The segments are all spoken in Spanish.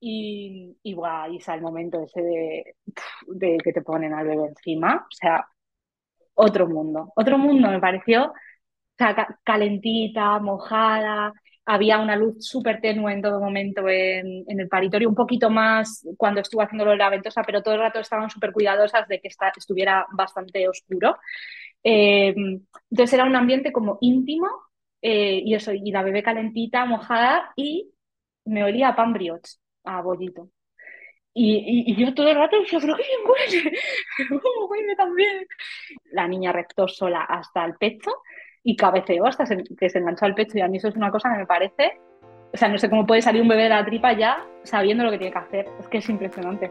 y, y, sale el momento ese de, que te ponen al bebé encima. O sea, otro mundo. Otro mundo me pareció o sea, calentita, mojada. Había una luz súper tenue en todo momento en, en, el paritorio, un poquito más cuando estuve haciéndolo de la ventosa, pero todo el rato estaban súper cuidadosas de que estuviera bastante oscuro. Eh, entonces era un ambiente como íntimo eh, y eso, y la bebé calentita, mojada y me olía a pan brioche a bollito. Y, y, yo todo el rato decía, pero qué bien huele, cómo huele también. La niña rectó sola hasta el pecho y cabeceó hasta que se enganchó al pecho y a mí eso es una cosa que me parece, o sea, no sé cómo puede salir un bebé de la tripa ya sabiendo lo que tiene que hacer, es que es impresionante.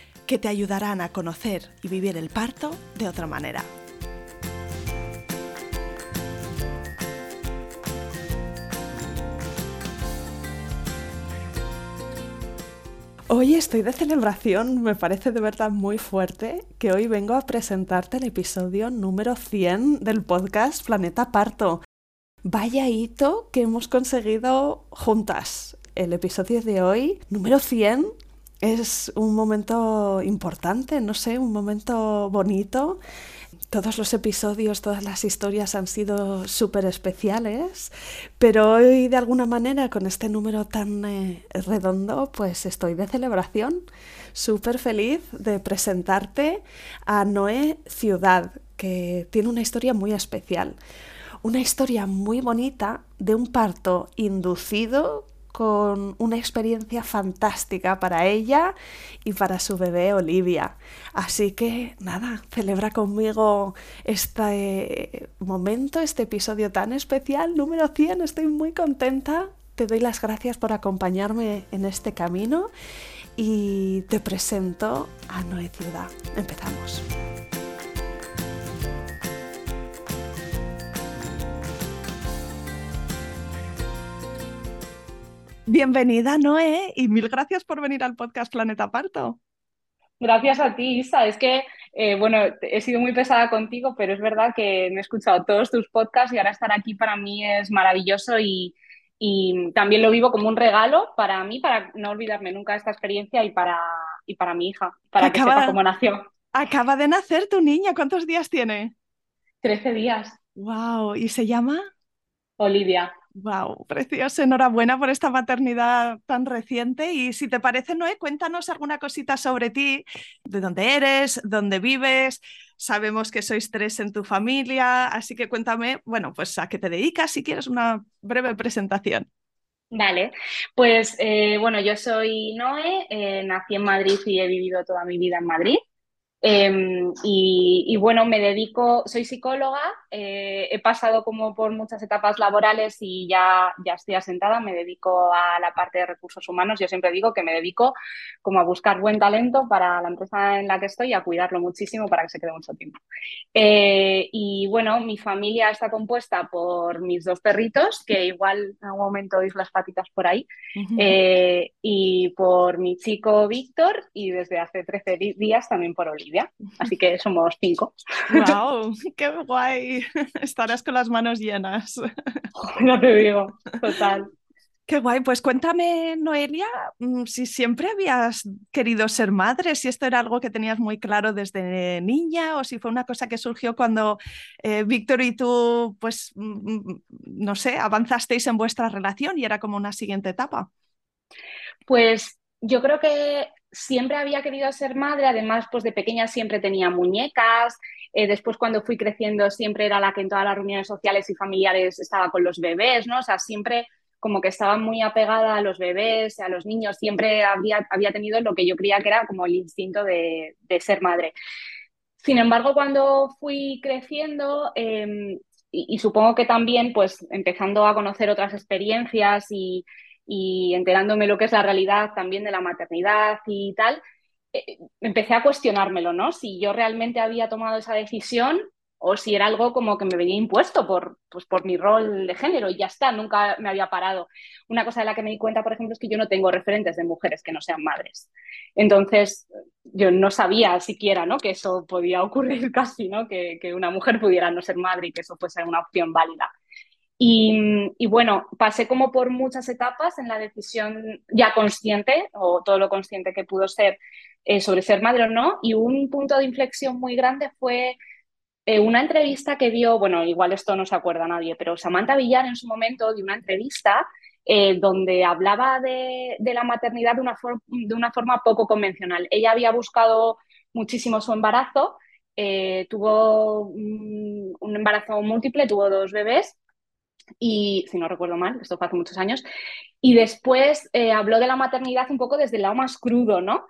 que te ayudarán a conocer y vivir el parto de otra manera. Hoy estoy de celebración, me parece de verdad muy fuerte que hoy vengo a presentarte el episodio número 100 del podcast Planeta Parto. Vaya hito que hemos conseguido juntas. El episodio de hoy, número 100, es un momento importante, no sé, un momento bonito. Todos los episodios, todas las historias han sido súper especiales, pero hoy de alguna manera con este número tan eh, redondo, pues estoy de celebración, súper feliz de presentarte a Noé Ciudad, que tiene una historia muy especial. Una historia muy bonita de un parto inducido con una experiencia fantástica para ella y para su bebé Olivia. Así que nada, celebra conmigo este momento, este episodio tan especial, número 100. Estoy muy contenta. Te doy las gracias por acompañarme en este camino y te presento a Noé Ciudad. Empezamos. Bienvenida, Noé, y mil gracias por venir al podcast Planeta Parto. Gracias a ti, Isa. Es que, eh, bueno, he sido muy pesada contigo, pero es verdad que me he escuchado todos tus podcasts y ahora estar aquí para mí es maravilloso y, también lo vivo como un regalo para mí, para no olvidarme nunca de esta experiencia y para, y para mi hija, para que sepa cómo nació. Acaba de nacer tu niña, ¿cuántos días tiene? Trece días. Wow, ¿y se llama? Olivia. Wow, precioso. Enhorabuena por esta maternidad tan reciente. Y si te parece, Noé, cuéntanos alguna cosita sobre ti, de dónde eres, dónde vives. Sabemos que sois tres en tu familia, así que cuéntame, bueno, pues a qué te dedicas, si quieres una breve presentación. Vale, pues eh, bueno, yo soy Noé, eh, nací en Madrid y he vivido toda mi vida en Madrid. Em, y, bueno, me dedico, soy psicóloga, eh, he pasado como por muchas etapas laborales y ya, ya estoy asentada, me dedico a la parte de recursos humanos. Yo siempre digo que me dedico como a buscar buen talento para la empresa en la que estoy y a cuidarlo muchísimo para que se quede mucho tiempo. Eh, y bueno, mi familia está compuesta por mis dos perritos, que igual en algún momento oís las patitas por ahí, eh, y por mi chico Víctor y desde hace 13 días también por Así que somos cinco. ¡Wow! ¡Qué guay! Estarás con las manos llenas. No te digo, total. Qué guay, pues cuéntame, Noelia, mm, si siempre habías querido ser madre, si esto era algo que tenías muy claro desde niña o si fue una cosa que surgió cuando eh, Víctor y tú, pues, mm, mm, no sé, avanzasteis en vuestra relación y era como una siguiente etapa. Pues yo creo que siempre había querido ser madre, además, pues de pequeña siempre tenía muñecas, eh, después cuando fui creciendo siempre era la que en todas las reuniones sociales y familiares estaba con los bebés, ¿no? O sea, siempre como que estaba muy apegada a los bebés, a los niños, siempre había, había tenido lo que yo creía que era como el instinto de, ser madre. Sin embargo, cuando fui creciendo, em, y, supongo que también, pues empezando a conocer otras experiencias y, y enterándome lo que es la realidad también de la maternidad y tal, eh, empecé a cuestionármelo, ¿no? Si yo realmente había tomado esa decisión o si era algo como que me venía impuesto por, pues, por mi rol de género y ya está, nunca me había parado. Una cosa de la que me di cuenta, por ejemplo, es que yo no tengo referentes de mujeres que no sean madres. Entonces, yo no sabía siquiera ¿no? que eso podía ocurrir casi, ¿no? que, que una mujer pudiera no ser madre y que eso fuese una opción válida. Y, bueno, pasé como por muchas etapas en la decisión ya consciente, o todo lo consciente que pudo ser, eh, sobre ser madre o no. Y un punto de inflexión muy grande fue eh, una entrevista que dio, bueno, igual esto no se acuerda nadie, pero Samantha Villar en su momento dio una entrevista eh, donde hablaba de, la maternidad de una, de una, forma poco convencional. Ella había buscado muchísimo su embarazo, tuvo un embarazo múltiple, tuvo dos bebés y si no recuerdo mal, esto fue hace muchos años, y después habló de la maternidad un poco desde el lado más crudo, ¿no?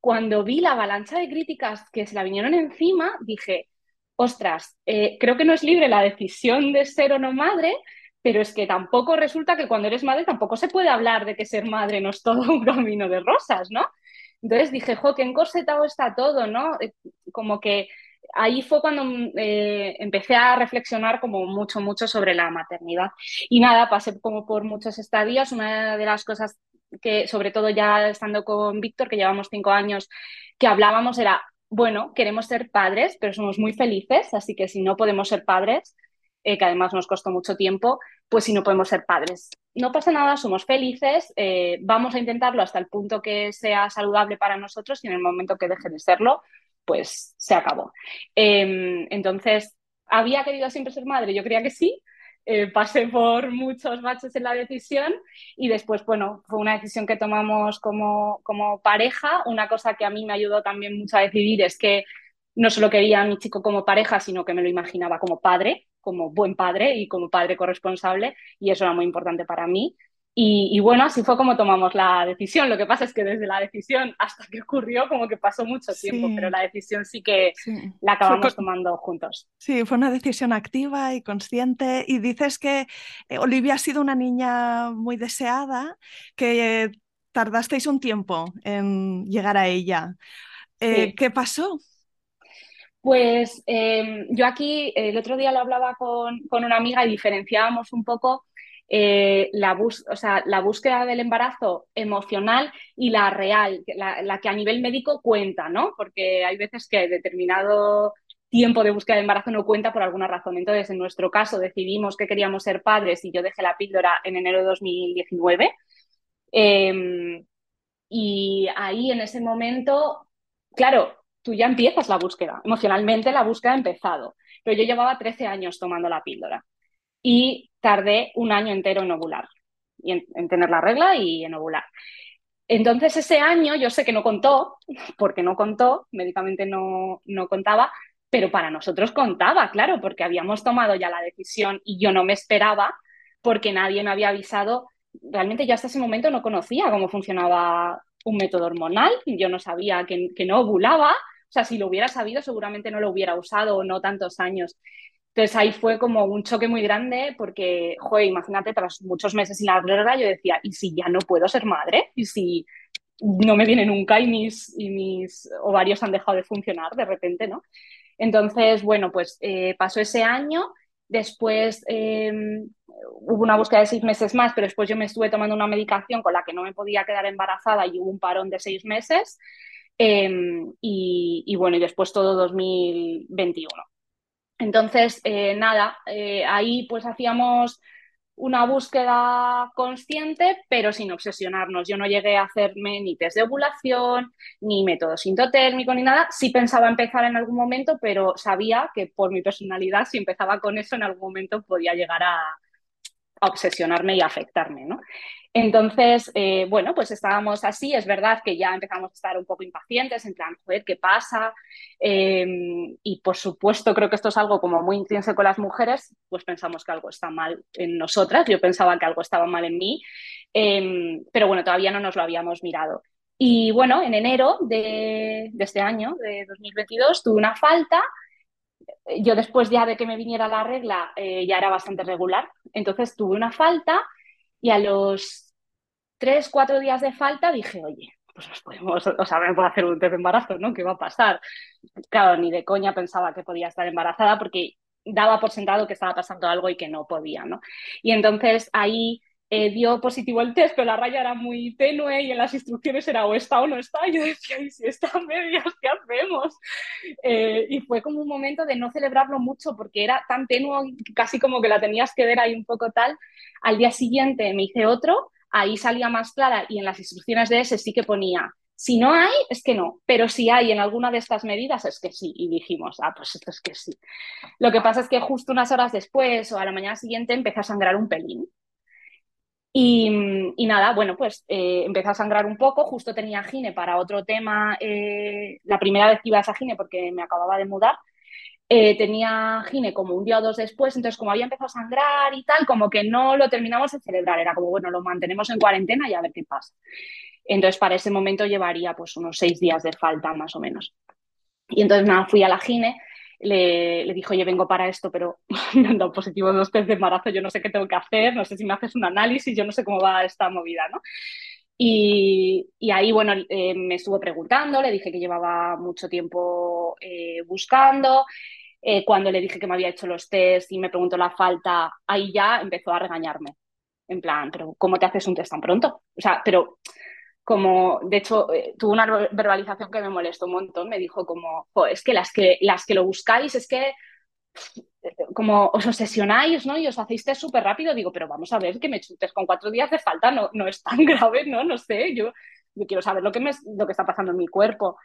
cuando vi la avalancha de críticas que se la vinieron encima, dije, ostras, eh, creo que no es libre la decisión de ser o no madre, pero es que tampoco resulta que cuando eres madre tampoco se puede hablar de que ser madre no es todo un camino de rosas, ¿no? Entonces dije, jo, qué encorsetado está todo, ¿no? Eh, como que ahí fue cuando eh, empecé a reflexionar como mucho, mucho sobre la maternidad. Y nada, pasé como por muchos estadios. Una de las cosas que sobre todo ya estando con Víctor, que llevamos cinco años, que hablábamos era, bueno, queremos ser padres, pero somos muy felices, así que si no podemos ser padres, eh, que además nos costó mucho tiempo, pues si no podemos ser padres. No pasa nada, somos felices, eh, vamos a intentarlo hasta el punto que sea saludable para nosotros y en el momento que deje de serlo, pues se acabó. Em, entonces, ¿había querido siempre ser madre? Yo creía que sí, eh, pasé por muchos baches en la decisión y después, bueno, fue una decisión que tomamos como, como pareja. Una cosa que a mí me ayudó también mucho a decidir es que no solo quería a mi chico como pareja, sino que me lo imaginaba como padre, como buen padre y como padre corresponsable y eso era muy importante para mí. Y, bueno, así fue como tomamos la decisión. Lo que pasa es que desde la decisión hasta que ocurrió, como que pasó mucho tiempo, pero la decisión sí que la acabamos tomando juntos. Sí, fue una decisión activa y consciente. Y dices que eh, Olivia ha sido una niña muy deseada, que tardasteis un tiempo en llegar a ella. Eh, ¿Qué pasó? Pues em, yo aquí el otro día lo hablaba con, con una amiga y diferenciábamos un poco eh, la, o sea, la, búsqueda del embarazo emocional y la real, la, que a nivel médico cuenta, ¿no? Porque hay veces que determinado tiempo de búsqueda de embarazo no cuenta por alguna razón. Entonces, en nuestro caso, decidimos que queríamos ser padres y yo dejé la píldora en enero de 2019. Em, y ahí, en ese momento, claro, tú ya empiezas la búsqueda. Emocionalmente la búsqueda ha empezado, pero yo llevaba 13 años tomando la píldora y tardé un año entero en ovular, y en, tener la regla y en ovular. Entonces ese año yo sé que no contó, porque no contó, médicamente no, no contaba, pero para nosotros contaba, claro, porque habíamos tomado ya la decisión y yo no me esperaba porque nadie me había avisado. Realmente yo hasta ese momento no conocía cómo funcionaba un método hormonal, yo no sabía que, que no ovulaba, o sea, si lo hubiera sabido seguramente no lo hubiera usado o no tantos años. Entonces ahí fue como un choque muy grande porque, joder, imagínate, tras muchos meses sin la regla, yo decía, ¿y si ya no puedo ser madre? ¿Y si no me viene nunca y mis, y mis ovarios han dejado de funcionar de repente, ¿no? Entonces, bueno, pues eh, pasó ese año, después em, hubo una búsqueda de seis meses más, pero después yo me estuve tomando una medicación con la que no me podía quedar embarazada y hubo un parón de seis meses. Em, y, y, bueno, y después todo 2021. Entonces, eh, nada, eh, ahí pues hacíamos una búsqueda consciente, pero sin obsesionarnos. Yo no llegué a hacerme ni test de ovulación, ni método sintotérmico, ni nada. Sí pensaba empezar en algún momento, pero sabía que por mi personalidad, si empezaba con eso, en algún momento podía llegar a, obsesionarme y afectarme, ¿no? Entonces, eh, bueno, pues estábamos así, es verdad que ya empezamos a estar un poco impacientes, en plan, joder, ¿qué pasa? Em, y por supuesto, creo que esto es algo como muy intrínseco con las mujeres, pues pensamos que algo está mal en nosotras, yo pensaba que algo estaba mal en mí, em, pero bueno, todavía no nos lo habíamos mirado. Y bueno, en enero de, este año, de 2022, tuve una falta. Yo después ya de que me viniera la regla eh, ya era bastante regular. Entonces tuve una falta y a los tres, cuatro días de falta dije, oye, pues nos podemos, o sea, me puedo hacer un test de embarazo, ¿no? ¿Qué va a pasar? Claro, ni de coña pensaba que podía estar embarazada porque daba por sentado que estaba pasando algo y que no podía, ¿no? Y entonces ahí eh, dio positivo el test, pero la raya era muy tenue y en las instrucciones era o está o no está. Y yo decía, ¿y si está medias, qué hacemos? Eh, y fue como un momento de no celebrarlo mucho porque era tan tenue, casi como que la tenías que ver ahí un poco tal. Al día siguiente me hice otro, ahí salía más clara y en las instrucciones de ese sí que ponía si no hay, es que no, pero si hay en alguna de estas medidas, es que sí. Y dijimos, ah, pues esto es que sí. Lo que pasa es que justo unas horas después o a la mañana siguiente empecé a sangrar un pelín. Y, nada, bueno, pues eh, empecé a sangrar un poco, justo tenía gine para otro tema, eh, la primera vez que iba a esa gine porque me acababa de mudar, eh, tenía gine como un día o dos después, entonces como había empezado a sangrar y tal, como que no lo terminamos de celebrar, era como, bueno, lo mantenemos en cuarentena y a ver qué pasa. Entonces para ese momento llevaría pues unos seis días de falta más o menos. Y entonces nada, fui a la gine le, le dijo, oye, vengo para esto, pero me han dado positivo dos test de embarazo, yo no sé qué tengo que hacer, no sé si me haces un análisis, yo no sé cómo va esta movida, ¿no? Y, y ahí, bueno, eh, me estuvo preguntando, le dije que llevaba mucho tiempo eh, buscando. Eh, cuando le dije que me había hecho los test y me preguntó la falta, ahí ya empezó a regañarme. En plan, pero ¿cómo te haces un test tan pronto? O sea, pero como, de hecho, eh, tuvo una verbalización que me molestó un montón, me dijo como, es que las, que las que lo buscáis es que eh, como os obsesionáis, ¿no? Y os hacéis test súper rápido, digo, pero vamos a ver que me chutes con cuatro días de falta, no, no es tan grave, ¿no? No sé, yo, yo quiero saber lo que, me, lo que está pasando en mi cuerpo.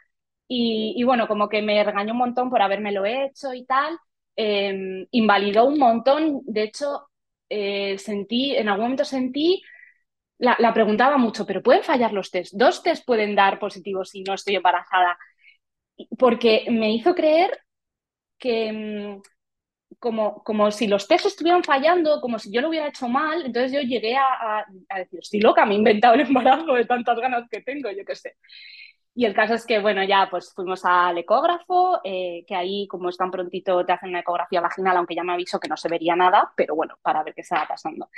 Y, y, bueno, como que me regañó un montón por haberme lo hecho y tal, em, invalidó un montón, de hecho, eh, sentí, en algún momento sentí la, preguntaba mucho, pero ¿pueden fallar los test? ¿Dos test pueden dar positivos si no estoy embarazada? Porque me hizo creer que mm, como, como si los test estuvieran fallando, como si yo lo hubiera hecho mal, entonces yo llegué a, a decir, estoy loca, me he inventado el embarazo de tantas ganas que tengo, yo qué sé. Y el caso es que, bueno, ya pues fuimos al ecógrafo, eh, que ahí como es tan prontito te hacen una ecografía vaginal, aunque ya me aviso que no se vería nada, pero bueno, para ver qué estaba pasando.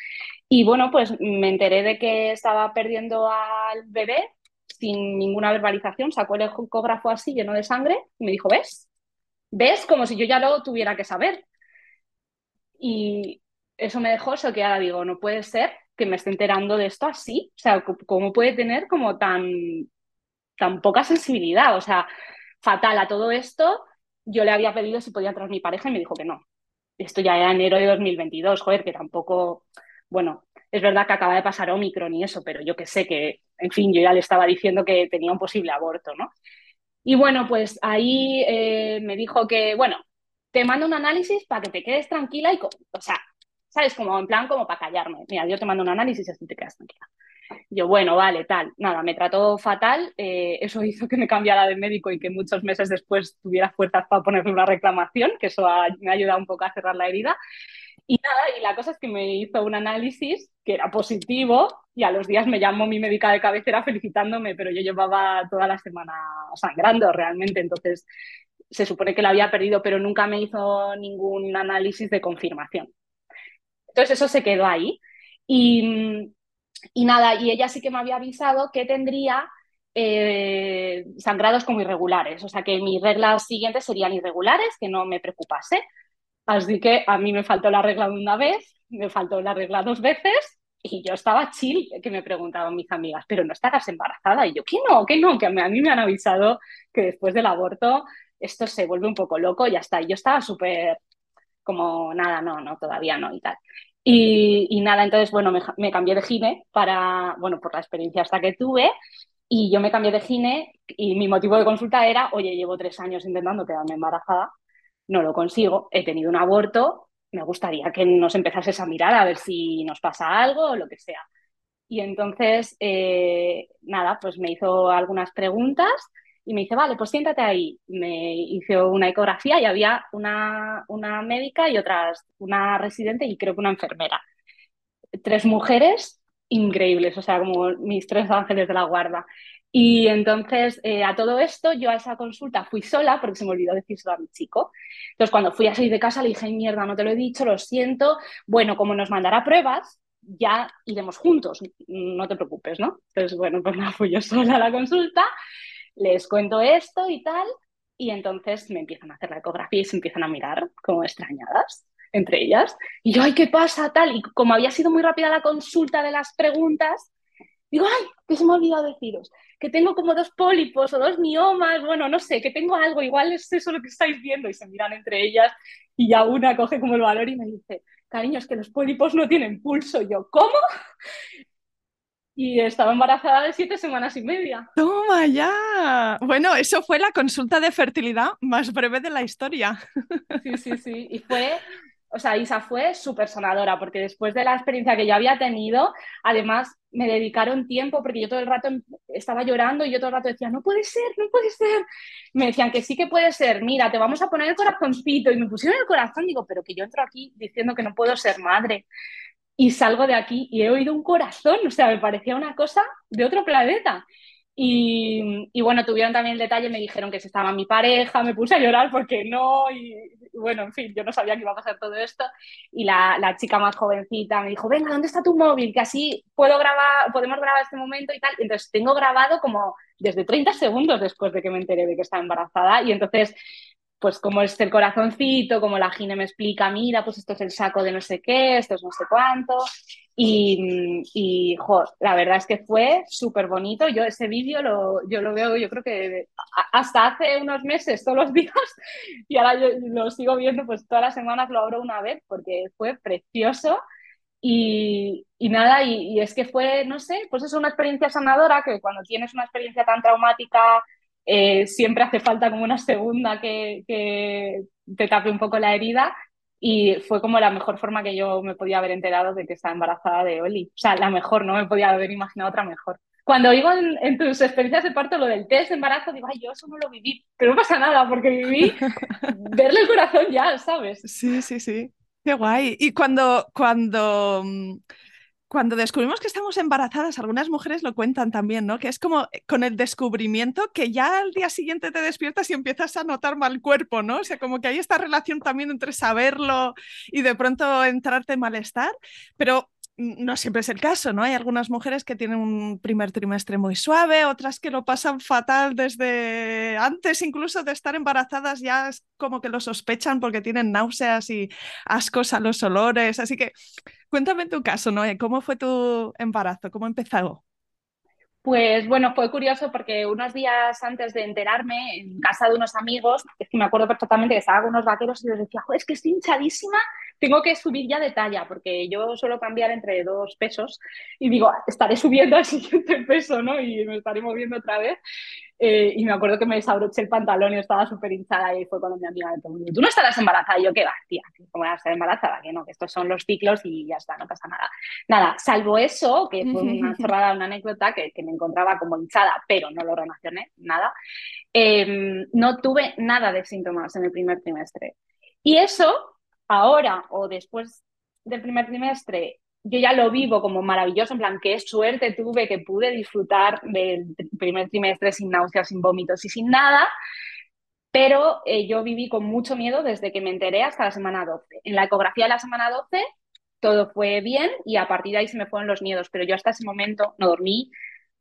Y bueno, pues me enteré de que estaba perdiendo al bebé sin ninguna verbalización, sacó el ecógrafo así lleno de sangre y me dijo, ¿ves? ¿Ves? Como si yo ya lo tuviera que saber. Y eso me dejó ahora digo, no puede ser que me esté enterando de esto así, o sea, ¿cómo puede tener como tan tan poca sensibilidad, o sea, fatal a todo esto. Yo le había pedido si podía entrar mi pareja y me dijo que no. Esto ya era enero de 2022, joder, que tampoco, bueno, es verdad que acaba de pasar Omicron y eso, pero yo que sé que, en fin, yo ya le estaba diciendo que tenía un posible aborto, ¿no? Y bueno, pues ahí eh, me dijo que, bueno, te mando un análisis para que te quedes tranquila y, o sea, ¿sabes? Como en plan, como para callarme. Mira, yo te mando un análisis y así te quedas tranquila. Yo, bueno, vale, tal. Nada, me trató fatal. Eh, eso hizo que me cambiara de médico y que muchos meses después tuviera fuerzas para ponerle una reclamación, que eso me ha ayudado un poco a cerrar la herida. Y nada, y la cosa es que me hizo un análisis que era positivo y a los días me llamó mi médica de cabecera felicitándome, pero yo llevaba toda la semana sangrando realmente, entonces se supone que lo había perdido, pero nunca me hizo ningún análisis de confirmación. Entonces eso se quedó ahí. Y, y nada, y ella sí que me había avisado que tendría eh, sangrados como irregulares, o sea que mis reglas siguientes serían irregulares, que no me preocupase. Así que a mí me faltó la regla una vez, me faltó la regla dos veces y yo estaba chill, que me preguntaban mis amigas, pero no estarás embarazada. Y yo, ¿qué no? ¿Qué no? Que a mí me han avisado que después del aborto esto se vuelve un poco loco y ya está. Y yo estaba súper como, nada, no, no, todavía no y tal. Y, nada, entonces, bueno, me, cambié de gine para, bueno, por la experiencia hasta que tuve. Y yo me cambié de gine y mi motivo de consulta era, oye, llevo tres años intentando quedarme embarazada, no lo consigo, he tenido un aborto, me gustaría que nos empezases a mirar a ver si nos pasa algo o lo que sea. Y entonces, eh, nada, pues me hizo algunas preguntas y me dice, vale, pues siéntate ahí. Me hizo una ecografía y había una, una médica y otras, una residente y creo que una enfermera. Tres mujeres increíbles, o sea, como mis tres ángeles de la guarda. Y entonces, eh, a todo esto, yo a esa consulta fui sola porque se me olvidó decírselo a mi chico. Entonces, cuando fui a salir de casa, le dije, mierda, no te lo he dicho, lo siento. Bueno, como nos mandará pruebas, ya iremos juntos, no te preocupes, ¿no? Entonces, bueno, pues nada, fui yo sola a la consulta, les cuento esto y tal, y entonces me empiezan a hacer la ecografía y se empiezan a mirar como extrañadas entre ellas. Y yo, ay, ¿qué pasa? Tal, y como había sido muy rápida la consulta de las preguntas, digo, ay, que se me ha olvidado deciros, que tengo como dos pólipos o dos miomas, bueno, no sé, que tengo algo, igual es eso lo que estáis viendo, y se miran entre ellas, y ya una coge como el valor y me dice, cariño, es que los pólipos no tienen pulso. yo, ¿cómo? Y estaba embarazada de siete semanas y media. Toma ya. Bueno, eso fue la consulta de fertilidad más breve de la historia. Sí, sí, sí. Y fue o sea, Isa fue súper sonadora, porque después de la experiencia que yo había tenido, además me dedicaron tiempo, porque yo todo el rato estaba llorando y yo todo el rato decía, no puede ser, no puede ser. Me decían que sí que puede ser, mira, te vamos a poner el corazoncito. Y me pusieron el corazón, digo, pero que yo entro aquí diciendo que no puedo ser madre. Y salgo de aquí y he oído un corazón, o sea, me parecía una cosa de otro planeta. Y, bueno, tuvieron también el detalle, me dijeron que si estaba mi pareja, me puse a llorar porque no, y, bueno, en fin, yo no sabía que iba a pasar todo esto. Y la, la, chica más jovencita me dijo, venga, ¿dónde está tu móvil? Que así puedo grabar, podemos grabar este momento y tal. entonces tengo grabado como desde 30 segundos después de que me enteré de que estaba embarazada. Y entonces pues como es el corazoncito, como la Gine me explica, mira, pues esto es el saco de no sé qué, esto es no sé cuánto. Y, y la verdad es que fue súper bonito. Yo ese vídeo lo, yo lo veo, yo creo que hasta hace unos meses, todos los días, y ahora yo lo sigo viendo, pues todas las semanas lo abro una vez porque fue precioso. Y, y nada, y, y, es que fue, no sé, pues es una experiencia sanadora que cuando tienes una experiencia tan traumática eh, siempre hace falta como una segunda que, te tape un poco la herida y fue como la mejor forma que yo me podía haber enterado de que estaba embarazada de Oli. O sea, la mejor, no me podía haber imaginado otra mejor. Cuando oigo en, tus experiencias de parto lo del test de embarazo, digo, ay, yo eso no lo viví, pero no pasa nada porque viví verle el corazón ya, ¿sabes? Sí, sí, sí. Qué guay. Y cuando, cuando mm, cuando descubrimos que estamos embarazadas, algunas mujeres lo cuentan también, ¿no? Que es como eh, con el descubrimiento que ya al día siguiente te despiertas y empiezas a notar mal cuerpo, ¿no? O sea, como que hay esta relación también entre saberlo y de pronto entrarte malestar, pero no siempre es el caso, ¿no? Hay algunas mujeres que tienen un primer trimestre muy suave, otras que lo pasan fatal desde antes incluso de estar embarazadas, ya es como que lo sospechan porque tienen náuseas y ascos a los olores. Así que cuéntame tu caso, ¿no? ¿Cómo fue tu embarazo? ¿Cómo empezó? Pues bueno, fue curioso porque unos días antes de enterarme, en casa de unos amigos, es que me acuerdo perfectamente que estaba con unos vaqueros y les decía, es que estoy hinchadísima tengo que subir ya de talla, porque yo suelo cambiar entre dos pesos y digo, estaré subiendo al siguiente peso, ¿no? Y me estaré moviendo otra vez. Eh, y me acuerdo que me desabroché el pantalón y estaba súper hinchada y fue cuando mi amiga me preguntó, ¿tú no estarás embarazada? Y yo, ¿qué va, tía? ¿Cómo voy a estar embarazada? Que no, que estos son los ciclos y ya está, no pasa nada. Nada, salvo eso, que fue una chorrada, una anécdota que, que, me encontraba como hinchada, pero no lo relacioné, nada. Eh, no tuve nada de síntomas en el primer trimestre. Y eso ahora o después del primer trimestre, yo ya lo vivo como maravilloso, en plan, qué suerte tuve que pude disfrutar del primer trimestre sin náuseas, sin vómitos y sin nada, pero eh, yo viví con mucho miedo desde que me enteré hasta la semana 12. En la ecografía de la semana 12 todo fue bien y a partir de ahí se me fueron los miedos, pero yo hasta ese momento no dormí,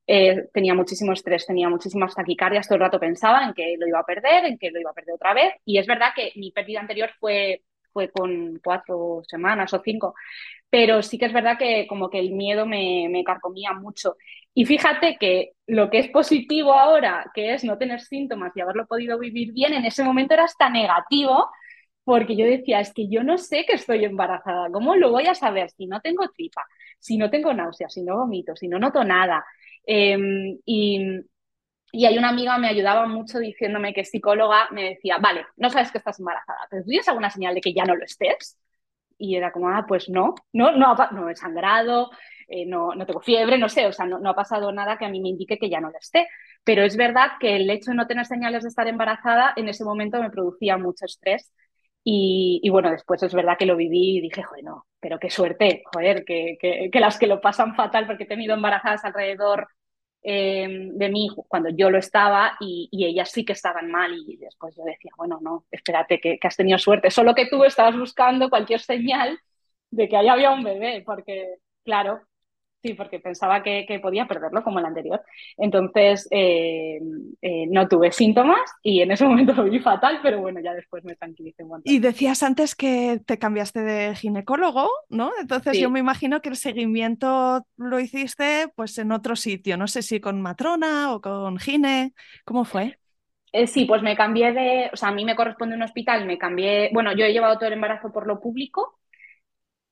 eh, tenía muchísimo estrés, tenía muchísimas taquicardias, todo el rato pensaba en que lo iba a perder, en que lo iba a perder otra vez y es verdad que mi pérdida anterior fue fue con cuatro semanas o cinco, pero sí que es verdad que como que el miedo me, me carcomía mucho. Y fíjate que lo que es positivo ahora, que es no tener síntomas y haberlo podido vivir bien, en ese momento era hasta negativo, porque yo decía, es que yo no sé que estoy embarazada, ¿cómo lo voy a saber si no tengo tripa, si no tengo náuseas, si no vomito, si no noto nada? Em, y, y hay una amiga me ayudaba mucho diciéndome que psicóloga me decía, vale, no sabes que estás embarazada, pero ¿tú tienes alguna señal de que ya no lo estés? y era como, ah, pues no, no, no, he sangrado, eh, no, no, tengo fiebre, no sé, o sea, no, no, ha pasado nada que a mí me indique que ya no lo esté. Pero es verdad que el hecho de no tener señales de estar embarazada en ese momento me producía mucho estrés. Y, bueno, después es verdad que lo viví y dije, joder, no, pero qué suerte, joder, que, que las que lo pasan fatal porque he tenido embarazadas alrededor eh, de mí cuando yo lo estaba y, ellas sí que estaban mal y después yo decía, bueno, no, espérate, que, que, has tenido suerte, solo que tú estabas buscando cualquier señal de que ahí había un bebé, porque claro, Sí, porque pensaba que, que, podía perderlo como el anterior. Entonces, eh, eh, no tuve síntomas y en ese momento lo vi fatal, pero bueno, ya después me tranquilicé un montón. Y decías antes que te cambiaste de ginecólogo, ¿no? Entonces sí. yo me imagino que el seguimiento lo hiciste pues en otro sitio, no sé si con matrona o con gine, ¿cómo fue? Eh, sí, pues me cambié de, o sea, a mí me corresponde un hospital, me cambié, bueno, yo he llevado todo el embarazo por lo público.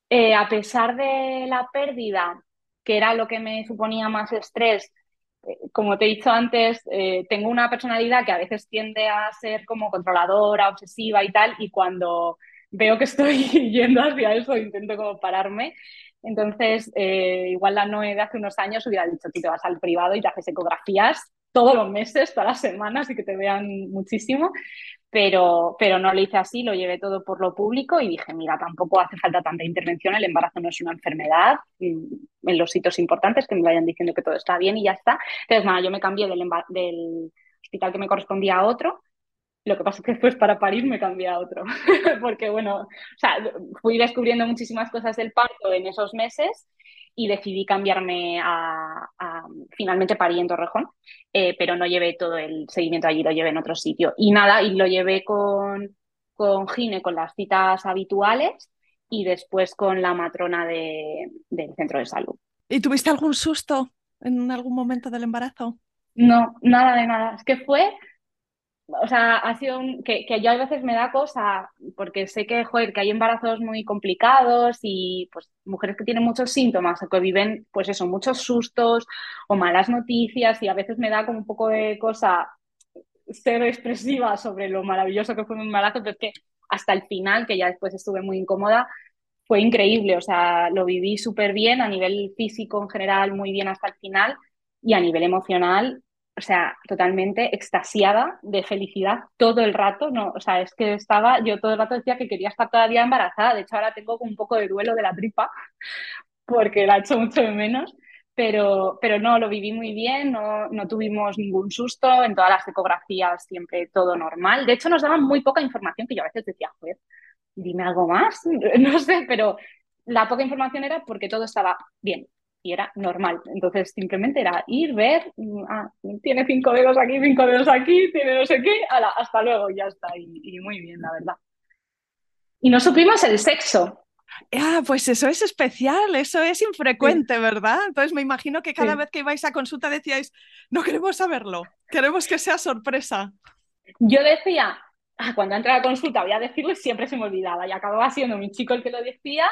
A pesar de la pérdida, que era lo que me suponía más estrés, eh, como te he dicho antes, eh, tengo una personalidad que a veces tiende a ser como controladora, obsesiva y tal, y cuando veo que estoy yendo hacia eso, intento como pararme. Entonces, eh, igual la Noé de hace unos años hubiera dicho, tú te vas al privado y te haces ecografías todos los meses, todas las semanas y que te vean muchísimo, pero, pero no lo hice así, lo llevé todo por lo público y dije, mira, tampoco hace falta tanta intervención, el embarazo no es una enfermedad, mm, en los sitios importantes que me vayan diciendo que todo está bien y ya está. Entonces, nada, yo me cambié del, hospital que me correspondía a otro, lo que pasa es que después para parir me cambié a otro, porque bueno, o sea, fui descubriendo muchísimas cosas del parto en esos meses y decidí cambiarme a, a finalmente parí en Torrejón, eh, pero no llevé todo el seguimiento allí, lo llevé en otro sitio. Y nada, y lo llevé con, con Gine, con las citas habituales y después con la matrona de, del centro de salud. ¿Y tuviste algún susto en algún momento del embarazo? No, nada de nada. Es que fue o sea, ha sido que, que yo a veces me da cosa, porque sé que, joder, que hay embarazos muy complicados y pues mujeres que tienen muchos síntomas o que viven, pues eso, muchos sustos o malas noticias y a veces me da como un poco de cosa ser expresiva sobre lo maravilloso que fue mi embarazo, pero es que hasta el final, que ya después estuve muy incómoda, fue increíble, o sea, lo viví súper bien a nivel físico en general, muy bien hasta el final y a nivel emocional o sea, totalmente extasiada de felicidad todo el rato, no, o sea, es que estaba, yo todo el rato decía que quería estar todavía embarazada, de hecho ahora tengo un poco de duelo de la tripa, porque la he hecho mucho de menos, pero, pero no, lo viví muy bien, no, no tuvimos ningún susto, en todas las ecografías siempre todo normal, de hecho nos daban muy poca información, que yo a veces decía, joder, dime algo más, no sé, pero la poca información era porque todo estaba bien, y era normal. Entonces simplemente era ir, ver, ah, tiene cinco dedos aquí, cinco dedos aquí, tiene no sé qué, ala, hasta luego, ya está. Y, y, muy bien, la verdad. Y no supimos el sexo. Ah, pues eso es especial, eso es infrecuente, sí. ¿verdad? Entonces me imagino que cada sí. vez que ibais a consulta decíais, no queremos saberlo, queremos que sea sorpresa. Yo decía, ah, cuando entré a la consulta voy a decirlo y siempre se me olvidaba y acababa siendo mi chico el que lo decía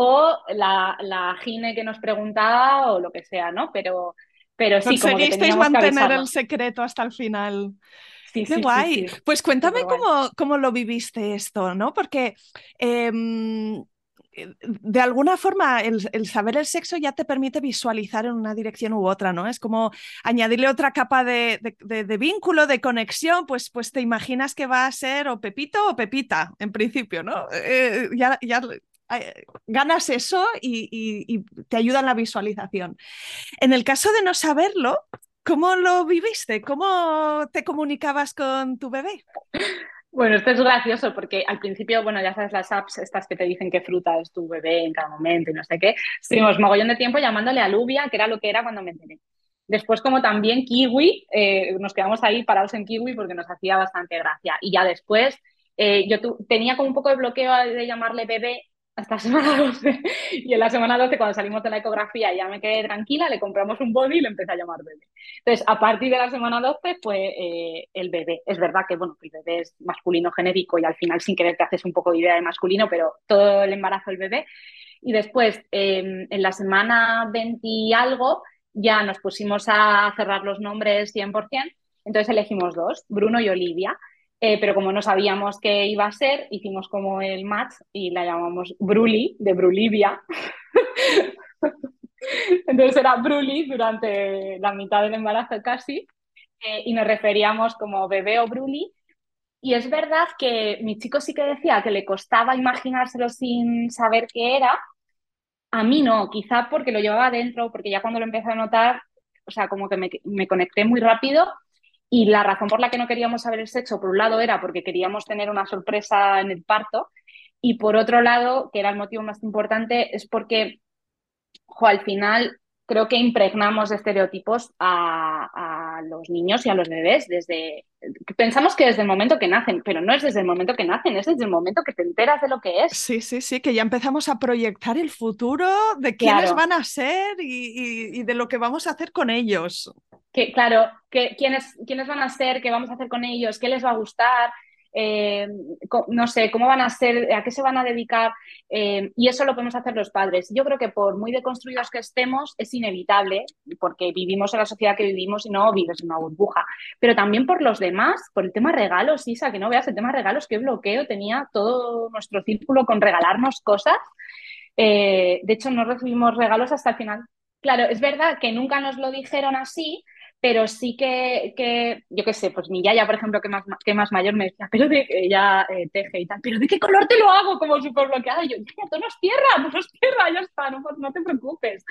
o la, la gine que nos preguntaba o lo que sea, ¿no? Pero, pero sí, como que teníamos mantener el secreto hasta el final. Sí, Qué sí, guay. Sí. Pues cuéntame cómo, cómo, lo viviste esto, ¿no? Porque eh, de alguna forma el, el, saber el sexo ya te permite visualizar en una dirección u otra, ¿no? Es como añadirle otra capa de, de, de, de, vínculo, de conexión, pues, pues te imaginas que va a ser o Pepito o Pepita, en principio, ¿no? Eh, ya, ya ganas eso y, y, y, te ayuda en la visualización. En el caso de no saberlo, ¿cómo lo viviste? ¿Cómo te comunicabas con tu bebé? Bueno, esto es gracioso porque al principio, bueno, ya sabes las apps estas que te dicen qué fruta es tu bebé en cada momento y no sé qué. Estuvimos mogollón de tiempo llamándole a Lubia, que era lo que era cuando me enteré. Después, como también Kiwi, eh, nos quedamos ahí parados en Kiwi porque nos hacía bastante gracia. Y ya después, eh, yo tenía como un poco de bloqueo de llamarle bebé hasta la semana 12. Y en la semana 12, cuando salimos de la ecografía, ya me quedé tranquila, le compramos un body y le empecé a llamar bebé. Entonces, a partir de la semana 12 fue eh, el bebé. Es verdad que, bueno, el bebé es masculino genérico y al final sin querer te haces un poco de idea de masculino, pero todo el embarazo el bebé. Y después, eh, en la semana 20 y algo, ya nos pusimos a cerrar los nombres 100%. Entonces elegimos dos, Bruno y Olivia. Eh, pero como no sabíamos qué iba a ser, hicimos como el match y la llamamos Bruli, de Brulivia. Entonces era Bruli durante la mitad del embarazo casi, eh, y nos referíamos como bebé o Bruli. Y es verdad que mi chico sí que decía que le costaba imaginárselo sin saber qué era. A mí no, quizá porque lo llevaba dentro, porque ya cuando lo empecé a notar, o sea, como que me, me conecté muy rápido y la razón por la que no queríamos saber el sexo, por un lado, era porque queríamos tener una sorpresa en el parto y por otro lado, que era el motivo más importante, es porque al final creo que impregnamos de estereotipos a, a, los niños y a los bebés desde... Pensamos que desde el momento que nacen, pero no es desde el momento que nacen, es desde el momento que te enteras de lo que es. Sí, sí, sí, que ya empezamos a proyectar el futuro de quiénes claro. van a ser y, y, y de lo que vamos a hacer con ellos que, claro, que, quiénes, quiénes van a ser, qué vamos a hacer con ellos, qué les va a gustar, eh, no sé, cómo van a ser, a qué se van a dedicar, eh, y eso lo podemos hacer los padres. Yo creo que por muy deconstruidos que estemos, es inevitable, porque vivimos en la sociedad que vivimos y no vives en una burbuja, pero también por los demás, por el tema regalos, Isa, que no veas el tema regalos, qué bloqueo tenía todo nuestro círculo con regalarnos cosas. Eh, de hecho, no recibimos regalos hasta el final. Claro, es verdad que nunca nos lo dijeron así, pero sí que, que yo qué sé, pues mi yaya, por ejemplo, que más, que más mayor, me decía, pero de que ella eh, teje y tal, pero ¿de qué color te lo hago? Como súper bloqueada. Y yo, ya, tonos tierra, tonos tierra, ya está, no, no te preocupes.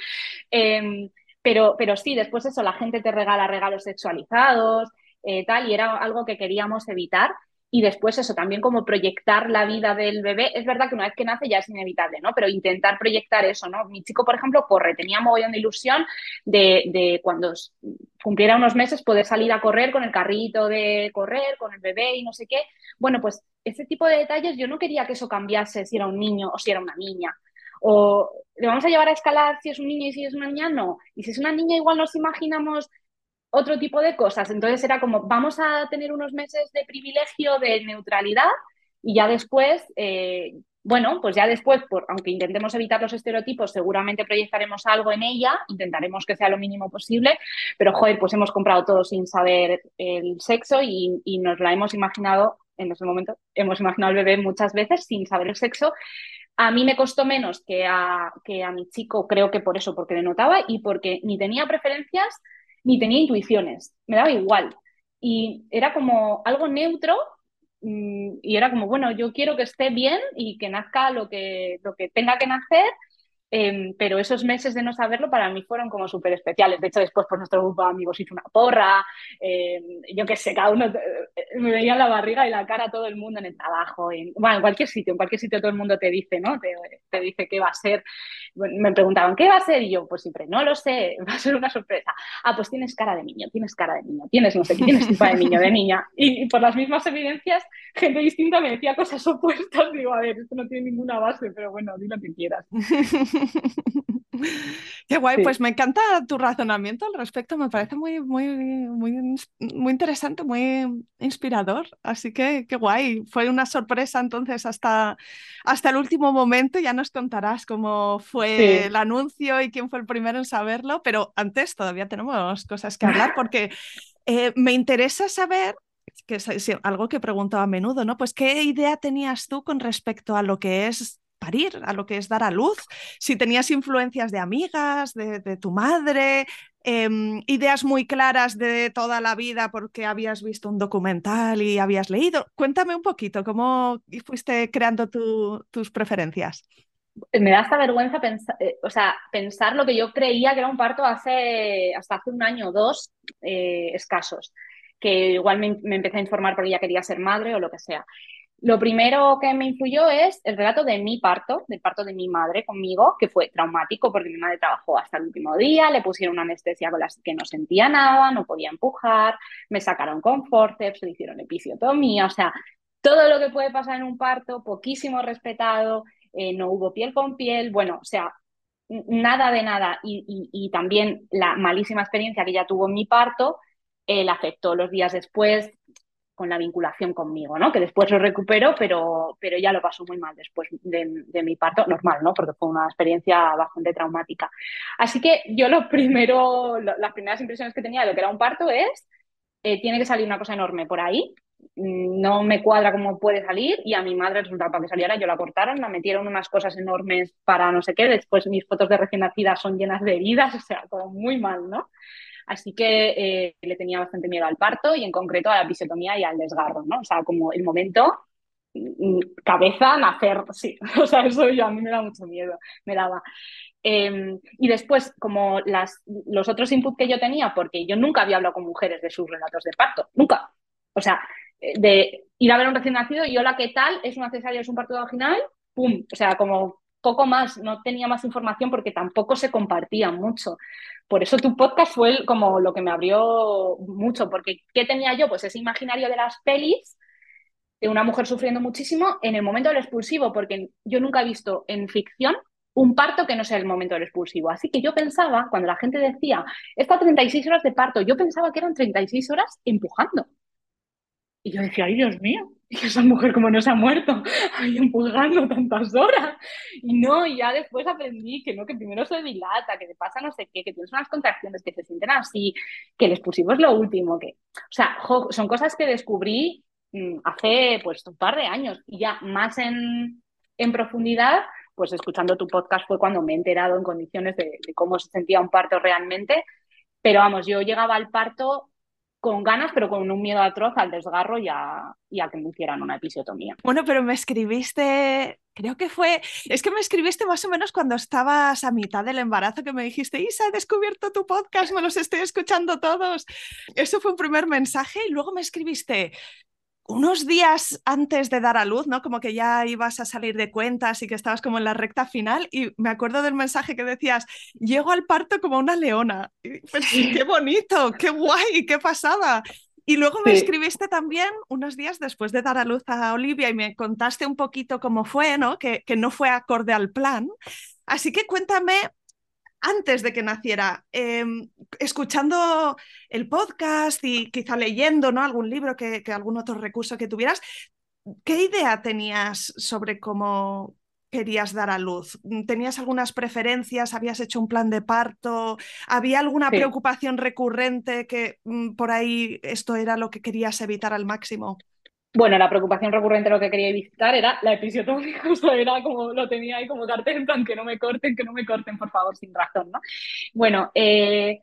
Eh, pero, pero sí, después eso, la gente te regala regalos sexualizados, eh, tal, y era algo que queríamos evitar. Y después eso, también como proyectar la vida del bebé. Es verdad que una vez que nace ya es inevitable, ¿no? Pero intentar proyectar eso, ¿no? Mi chico, por ejemplo, corre, tenía mogollón de ilusión de, de cuando cumpliera unos meses poder salir a correr con el carrito de correr, con el bebé y no sé qué. Bueno, pues ese tipo de detalles yo no quería que eso cambiase si era un niño o si era una niña. O le vamos a llevar a escalar si es un niño y si es una niña, no. Y si es una niña, igual nos imaginamos otro tipo de cosas. Entonces era como, vamos a tener unos meses de privilegio, de neutralidad, y ya después, eh, bueno, pues ya después, por, aunque intentemos evitar los estereotipos, seguramente proyectaremos algo en ella, intentaremos que sea lo mínimo posible, pero joder, pues hemos comprado todo sin saber el sexo y, y nos la hemos imaginado en ese momento, hemos imaginado al bebé muchas veces sin saber el sexo. A mí me costó menos que a, que a mi chico, creo que por eso, porque le notaba y porque ni tenía preferencias ni tenía intuiciones, me daba igual. Y era como algo neutro mm, y era como, bueno, yo quiero que esté bien y que nazca lo que, lo que tenga que nacer eh, pero esos meses de no saberlo para mí fueron como súper especiales. De hecho, después pues nuestro grupo de amigos hizo una porra, eh, yo qué sé, cada uno me veía la barriga y la cara todo el mundo en el trabajo, en, bueno, en cualquier sitio, en cualquier sitio todo el mundo te dice, ¿no? Te, dice qué va a ser. Me preguntaban, ¿qué va a ser? Y yo, pues siempre, no lo sé, va a ser una sorpresa. Ah, pues tienes cara de niño, tienes cara de niño, tienes no sé qué, tienes tipo de niño, de niña. Y, y por las mismas evidencias, gente distinta me decía cosas opuestas. Digo, a ver, esto no tiene ninguna base, pero bueno, di lo que quieras. Qué guay, sí. pues me encanta tu razonamiento al respecto, me parece muy, muy, muy, muy interesante, muy inspirador. Así que qué guay, fue una sorpresa entonces hasta, hasta el último momento. Ya nos contarás cómo fue sí. el anuncio y quién fue el primero en saberlo, pero antes todavía tenemos cosas que hablar porque eh, me interesa saber que es algo que pregunto a menudo, ¿no? Pues qué idea tenías tú con respecto a lo que es parir, a lo que es dar a luz, si tenías influencias de amigas, de, tu madre, eh, ideas muy claras de toda la vida porque habías visto un documental y habías leído. Cuéntame un poquito cómo fuiste creando tu, tus preferencias. Me da hasta vergüenza pensar, eh, o sea, pensar lo que yo creía que era un parto hace hasta hace un año o dos eh, escasos, que igual me, me empecé a informar porque ya quería ser madre o lo que sea. Lo primero que me influyó es el relato de mi parto, del parto de mi madre conmigo, que fue traumático porque mi madre trabajó hasta el último día, le pusieron una anestesia con la que no sentía nada, no podía empujar, me sacaron con forceps, le hicieron episiotomía, o sea, todo lo que puede pasar en un parto, poquísimo respetado, eh, no hubo piel con piel, bueno, o sea, nada de nada. Y, también la malísima experiencia que ella tuvo en mi parto, eh, la afectó los días después, con la vinculación conmigo, ¿no? Que después lo recuperó, pero, pero ya lo pasó muy mal después de, de, mi parto, normal, ¿no? Porque fue una experiencia bastante traumática. Así que yo lo primero, lo, las primeras impresiones que tenía de lo que era un parto es, eh, tiene que salir una cosa enorme por ahí, mm, no me cuadra cómo puede salir y a mi madre resulta para que saliera, yo la cortaron, la metieron unas cosas enormes para no sé qué, después mis fotos de recién nacida son llenas de heridas, o sea, como muy mal, ¿no? Así que eh, le tenía bastante miedo al parto y en concreto a la episiotomía y al desgarro, ¿no? O sea, como el momento mm, cabeza, nacer, sí, o sea, eso yo a mí me da mucho miedo, me daba. Em, y después, como los otros inputs que yo tenía, porque yo nunca había hablado con mujeres de sus relatos de parto, nunca. O sea, eh, de ir a ver a un recién nacido y hola, ¿qué tal? ¿Es una cesárea, es un parto vaginal? ¡Pum! O sea, como poco más, no tenía más información porque tampoco se compartía mucho. Por eso tu podcast fue como lo que me abrió mucho, porque ¿qué tenía yo? Pues ese imaginario de las pelis de una mujer sufriendo muchísimo en el momento del expulsivo, porque yo nunca he visto en ficción un parto que no sea el momento del expulsivo. Así que yo pensaba, cuando la gente decía, está 36 horas de parto, yo pensaba que eran 36 horas empujando. Y yo decía, ay Dios mío, y esa mujer como no se ha muerto, ahí empujando tantas horas. Y no, y ya después aprendí que no, que primero se dilata, que te pasa no sé qué, que tienes unas contracciones que se sienten así, que el expulsivo es lo último, que, o sea, son cosas que descubrí mm, hace pues un par de años y ya más en, en profundidad pues escuchando tu podcast fue cuando me he enterado en condiciones de, cómo se sentía un parto realmente. Pero vamos, yo llegaba al parto con ganas, pero con un miedo atroz al desgarro y a, que me hicieran una episiotomía. Bueno, pero me escribiste, creo que fue, es que me escribiste más o menos cuando estabas a mitad del embarazo, que me dijiste, Isa, he descubierto tu podcast, me los estoy escuchando todos. Eso fue un primer mensaje y luego me escribiste, unos días antes de dar a luz, ¿no? Como que ya ibas a salir de cuentas y que estabas como en la recta final y me acuerdo del mensaje que decías, llego al parto como una leona. qué bonito, qué guay, qué pasada. Y luego me escribiste también unos días después de dar a luz a Olivia y me contaste un poquito cómo fue, ¿no? Que, que no fue acorde al plan. Así que cuéntame antes de que naciera, em, escuchando el podcast y quizá leyendo ¿no? algún libro, que, algún otro recurso que tuvieras, ¿qué idea tenías sobre cómo querías dar a luz? ¿Tenías algunas preferencias? ¿Habías hecho un plan de parto? ¿Había alguna preocupación recurrente que mm, por ahí esto era lo que querías evitar al máximo? Bueno, la preocupación recurrente lo que quería visitar era la episiotomía, o era como lo tenía ahí como cartel, en que no me corten, que no me corten, por favor, sin razón, ¿no? Bueno, eh,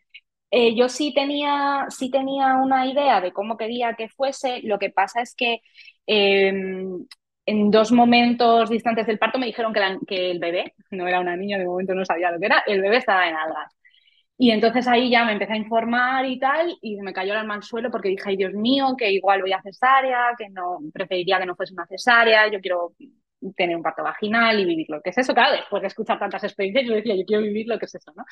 eh, yo sí tenía, sí tenía una idea de cómo quería que fuese, lo que pasa es que em, en dos momentos distantes del parto me dijeron que, que, el bebé, no era una niña, de momento no sabía lo que era, el bebé estaba en algas. Y entonces ahí ya me empecé a informar y tal, y me cayó el alma al suelo porque dije, ay Dios mío, que igual voy a cesárea, que no, preferiría que no fuese una cesárea, yo quiero tener un parto vaginal y vivir lo que es eso. Claro, después de escuchar tantas experiencias, yo decía, yo quiero vivir lo que es eso, ¿no?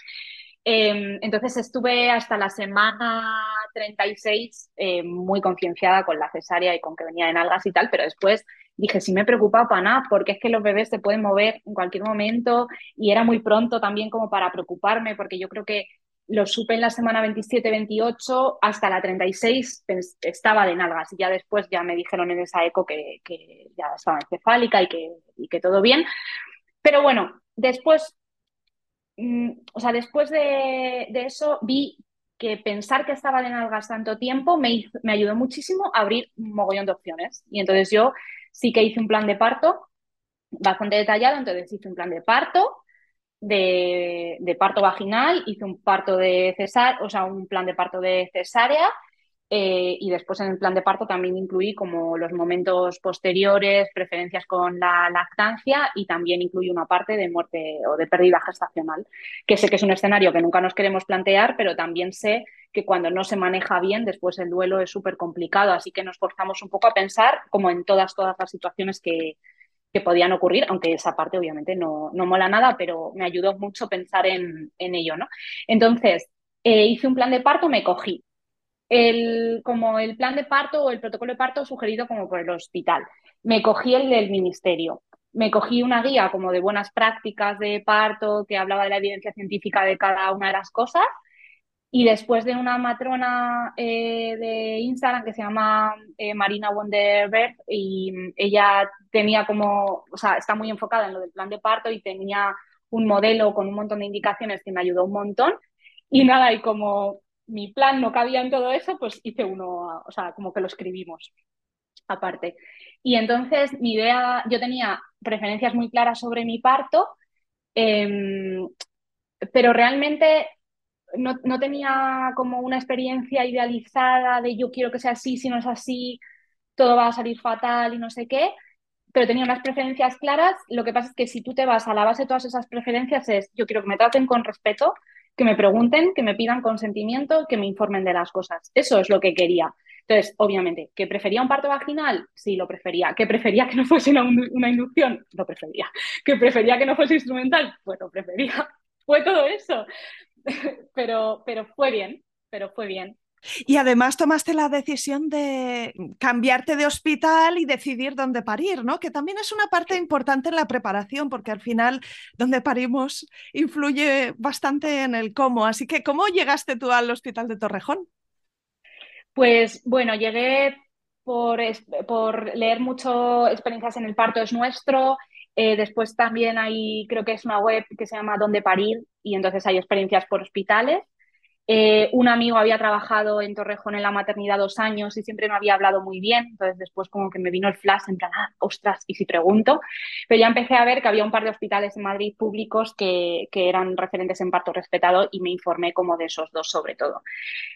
Em, entonces estuve hasta la semana 36 eh, muy concienciada con la cesárea y con que venía en algas y tal, pero después dije, sí me preocupaba para nada, porque es que los bebés se pueden mover en cualquier momento y era muy pronto también como para preocuparme, porque yo creo que lo supe en la semana 27-28, hasta la 36 estaba de nalgas y ya después ya me dijeron en esa eco que, ya estaba encefálica y que, y que todo bien. Pero bueno, después Mm, o sea, después de, eso vi que pensar que estaba de nalgas tanto tiempo me, me ayudó muchísimo a abrir un mogollón de opciones. Y entonces yo sí que hice un plan de parto bastante detallado, entonces hice un plan de parto, de, parto vaginal, hice un parto de cesárea, o sea, un plan de parto de cesárea eh, y después en el plan de parto también incluí como los momentos posteriores, preferencias con la lactancia y también incluí una parte de muerte o de pérdida gestacional, que sé que es un escenario que nunca nos queremos plantear, pero también sé que cuando no se maneja bien, después el duelo es súper complicado, así que nos forzamos un poco a pensar como en todas, todas las situaciones que, que podían ocurrir, aunque esa parte obviamente no, no mola nada, pero me ayudó mucho pensar en, en ello, ¿no? Entonces, eh, hice un plan de parto, me cogí el, como el plan de parto o el protocolo de parto sugerido como por el hospital. Me cogí el del ministerio. Me cogí una guía como de buenas prácticas de parto que hablaba de la evidencia científica de cada una de las cosas. Y después de una matrona eh, de Instagram que se llama eh, Marina Wonderberg, y ella tenía como, o sea, está muy enfocada en lo del plan de parto y tenía un modelo con un montón de indicaciones que me ayudó un montón. Y nada, y como mi plan no cabía en todo eso, pues hice uno, o sea, como que lo escribimos. aparte. Y entonces mi idea, yo tenía preferencias muy claras sobre mi parto, em, pero realmente no, no, tenía como una experiencia idealizada de yo quiero que sea así, si no es así, todo va a salir fatal y no sé qué, pero tenía unas preferencias claras. Lo que pasa es que si tú te vas a la base de todas esas preferencias es yo quiero que me traten con respeto, que me pregunten, que me pidan consentimiento, que me informen de las cosas. Eso es lo que quería. Entonces, obviamente, ¿que prefería un parto vaginal? Sí, lo prefería. ¿Que prefería que no fuese una, una inducción? Lo prefería. ¿Que prefería que no fuese instrumental? Pues lo prefería. Fue todo eso. pero, pero fue bien, pero fue bien. Y además tomaste la decisión de cambiarte de hospital y decidir dónde parir, ¿no? Que también es una parte importante en la preparación, porque al final donde parimos influye bastante en el cómo. Así que, ¿cómo llegaste tú al hospital de Torrejón? Pues bueno, llegué por, por leer mucho experiencias en el parto es nuestro. Eh, después también hay, creo que es una web que se llama Donde Parir y entonces hay experiencias por hospitales. Eh, un amigo había trabajado en Torrejón en la maternidad dos años y siempre me había hablado muy bien, entonces después como que me vino el flash en plan, ah, ostras, y si pregunto, pero ya empecé a ver que había un par de hospitales en Madrid públicos que, que eran referentes en parto respetado y me informé como de esos dos sobre todo.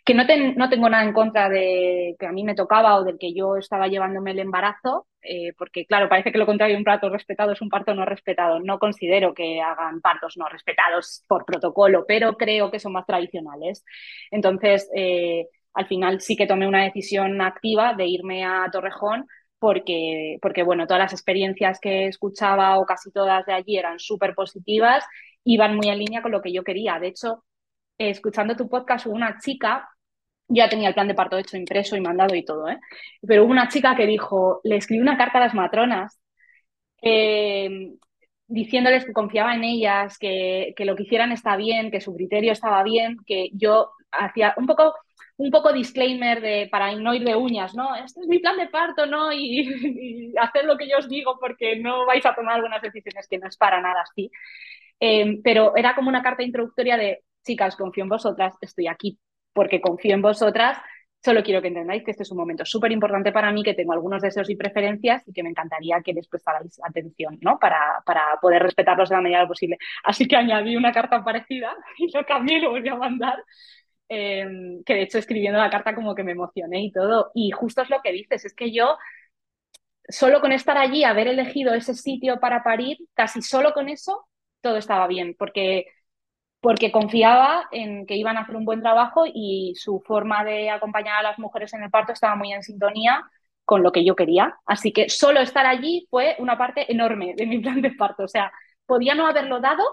Que no, no tengo nada en contra de que a mí me tocaba o del que yo estaba llevándome el embarazo, eh, porque claro, parece que lo contrario un parto respetado es un parto no respetado. No considero que hagan partos no respetados por protocolo, pero creo que son más tradicionales. Entonces, eh, al final sí que tomé una decisión activa de irme a Torrejón porque, porque, bueno, todas las experiencias que escuchaba o casi todas de allí eran súper positivas, iban muy en línea con lo que yo quería. De hecho, escuchando tu podcast hubo una chica ya tenía el plan de parto hecho, impreso y mandado y todo, ¿eh? Pero hubo una chica que dijo, le escribí una carta a las matronas eh, diciéndoles que confiaba en ellas, que, que, lo que hicieran está bien, que su criterio estaba bien, que yo hacía un poco, un poco disclaimer de, para no ir de uñas, ¿no? Este es mi plan de parto, ¿no? Y, y hacer lo que yo os digo porque no vais a tomar algunas decisiones que no es para nada así. Eh, pero era como una carta introductoria de, chicas, confío en vosotras, estoy aquí porque confío en vosotras. Solo quiero que entendáis que este es un momento súper importante para mí, que tengo algunos deseos y preferencias y que me encantaría que les prestarais atención, ¿no? Para, para poder respetarlos de la medida posible. Así que añadí una carta parecida y lo cambié y lo volví a mandar. Eh, que de hecho escribiendo la carta como que me emocioné y todo. Y justo es lo que dices, es que yo solo con estar allí, haber elegido ese sitio para parir, casi solo con eso, todo estaba bien, porque porque confiaba en que iban a hacer un buen trabajo y su forma de acompañar a las mujeres en el parto estaba muy en sintonía con lo que yo quería. Así que solo estar allí fue una parte enorme de mi plan de parto. O sea, podía no haberlo dado,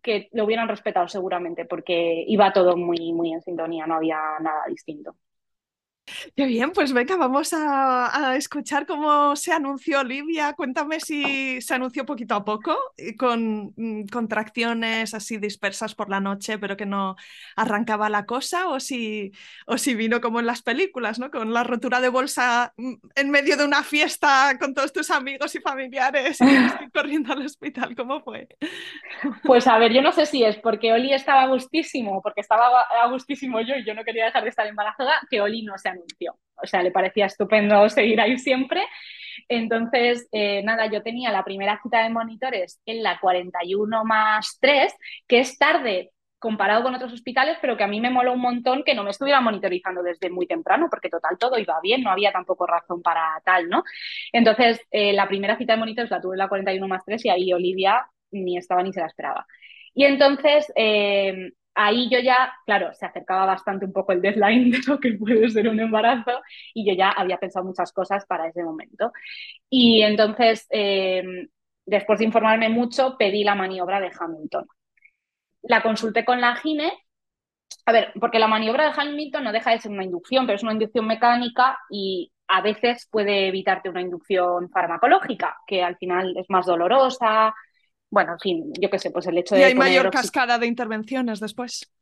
que lo hubieran respetado seguramente, porque iba todo muy, muy en sintonía, no había nada distinto. Qué bien, pues venga, vamos a, escuchar cómo se anunció Olivia. Cuéntame si se anunció poquito a poco, con mm, contracciones así dispersas por la noche, pero que no arrancaba la cosa, o si, o si vino como en las películas, ¿no? Con la rotura de bolsa mm, en medio de una fiesta con todos tus amigos y familiares y corriendo al hospital. ¿Cómo fue? Pues a ver, yo no sé si es porque Oli estaba a gustísimo, porque estaba a gustísimo yo y yo no quería dejar de estar embarazada, que Oli no se O sea, le parecía estupendo seguir ahí siempre. Entonces, eh, nada, yo tenía la primera cita de monitores en la 41 más 3, que es tarde comparado con otros hospitales, pero que a mí me moló un montón que no me estuviera monitorizando desde muy temprano, porque total todo iba bien, no había tampoco razón para tal, ¿no? Entonces, eh, la primera cita de monitores la tuve en la 41 más 3 y ahí Olivia ni estaba ni se la esperaba. Y entonces, eh, ahí yo ya, claro, se acercaba bastante un poco el deadline de lo que puede ser un embarazo y yo ya había pensado muchas cosas para ese momento. Y entonces, em, después de informarme mucho, pedí la maniobra de Hamilton. La consulté con la gine. A ver, porque la maniobra de Hamilton no deja de ser una inducción, pero es una inducción mecánica y a veces puede evitarte una inducción farmacológica, que al final es más dolorosa, bueno, en fin, yo qué sé, pues el hecho de... Y hay mayor cascada de intervenciones después.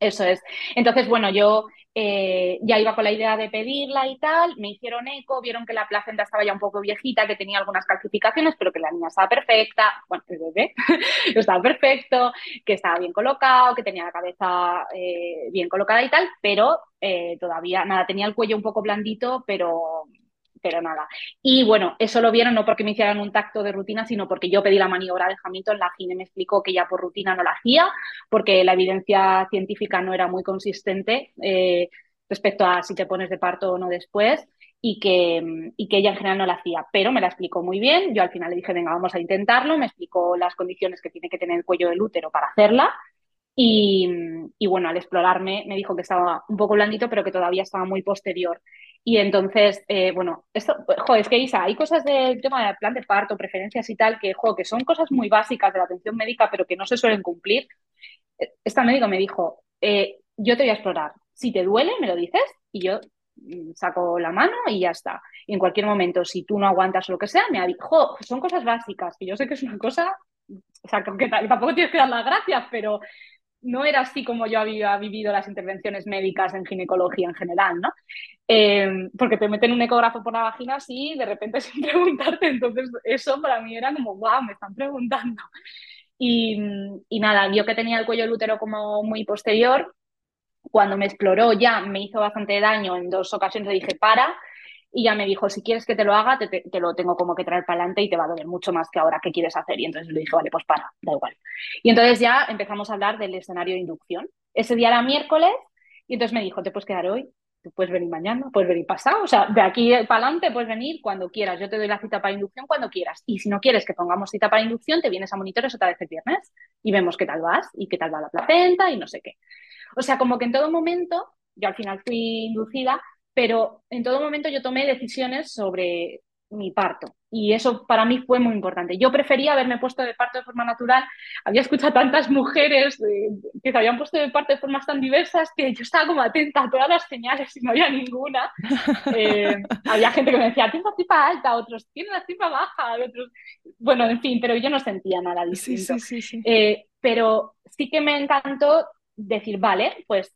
Eso es. Entonces, bueno, yo eh, ya iba con la idea de pedirla y tal, me hicieron eco, vieron que la placenta estaba ya un poco viejita, que tenía algunas calcificaciones, pero que la niña estaba perfecta, bueno, el bebé estaba perfecto, que estaba bien colocado, que tenía la cabeza eh, bien colocada y tal, pero eh, todavía, nada, tenía el cuello un poco blandito, pero pero nada. Y bueno, eso lo vieron no porque me hicieran un tacto de rutina, sino porque yo pedí la maniobra de Hamilton, la gine me explicó que ya por rutina no la hacía, porque la evidencia científica no era muy consistente eh, respecto a si te pones de parto o no después. Y que, y que ella en general no la hacía, pero me la explicó muy bien. Yo al final le dije, venga, vamos a intentarlo. Me explicó las condiciones que tiene que tener el cuello del útero para hacerla y, bueno, al explorarme me dijo que estaba un poco blandito, pero que todavía estaba muy posterior. Y entonces, eh, bueno, esto, jo, es que Isa, hay cosas del tema del plan de parto, preferencias y tal, que, jo, que son cosas muy básicas de la atención médica, pero que no se suelen cumplir. E, esta médico me dijo, eh, yo te voy a explorar. Si te duele, me lo dices y yo mm, saco la mano y ya está. Y en cualquier momento, si tú no aguantas o lo que sea, me dijo, son cosas básicas, que yo sé que es una cosa, o sea, que tampoco tienes que dar las gracias, pero no era así como yo había vivido las intervenciones médicas en ginecología en general, ¿no? Eh, porque te meten un ecógrafo por la vagina así de repente sin preguntarte, entonces eso para mí era como, wow, me están preguntando. Y, y nada, vio que tenía el cuello del como muy posterior, cuando me exploró ya me hizo bastante daño, en dos ocasiones le dije, para, y ya me dijo, si quieres que te lo haga, te, lo tengo como que traer para adelante y te va a doler mucho más que ahora, ¿qué quieres hacer? Y entonces le dije, vale, pues para, da igual. Y entonces ya empezamos a hablar del escenario de inducción. Ese día era miércoles y entonces me dijo, te puedes quedar hoy, tú puedes venir mañana, puedes venir pasado, o sea, de aquí para adelante puedes venir cuando quieras, yo te doy la cita para inducción cuando quieras. Y si no quieres que pongamos cita para inducción, te vienes a monitores otra vez el viernes y vemos qué tal vas y qué tal va la placenta y no sé qué. O sea, como que en todo momento, yo al final fui inducida, pero en todo momento yo tomé decisiones sobre mi parto y eso para mí fue muy importante. Yo prefería haberme puesto de parto de forma natural. Había escuchado tantas mujeres que se habían puesto de parto de formas tan diversas que yo estaba como atenta a todas las señales y no había ninguna. Eh, había gente que me decía, tienes la tripa alta, otros tienen la tripa baja, otros... Bueno, en fin, pero yo no sentía nada distinto. Sí, sí, sí, eh, pero sí que me encantó decir, vale, pues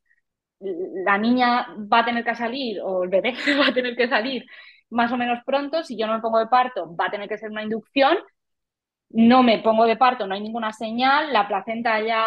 la niña va a tener que salir o el bebé va a tener que salir más o menos pronto, si yo no me pongo de parto va a tener que ser una inducción, no me pongo de parto, no hay ninguna señal, la placenta ya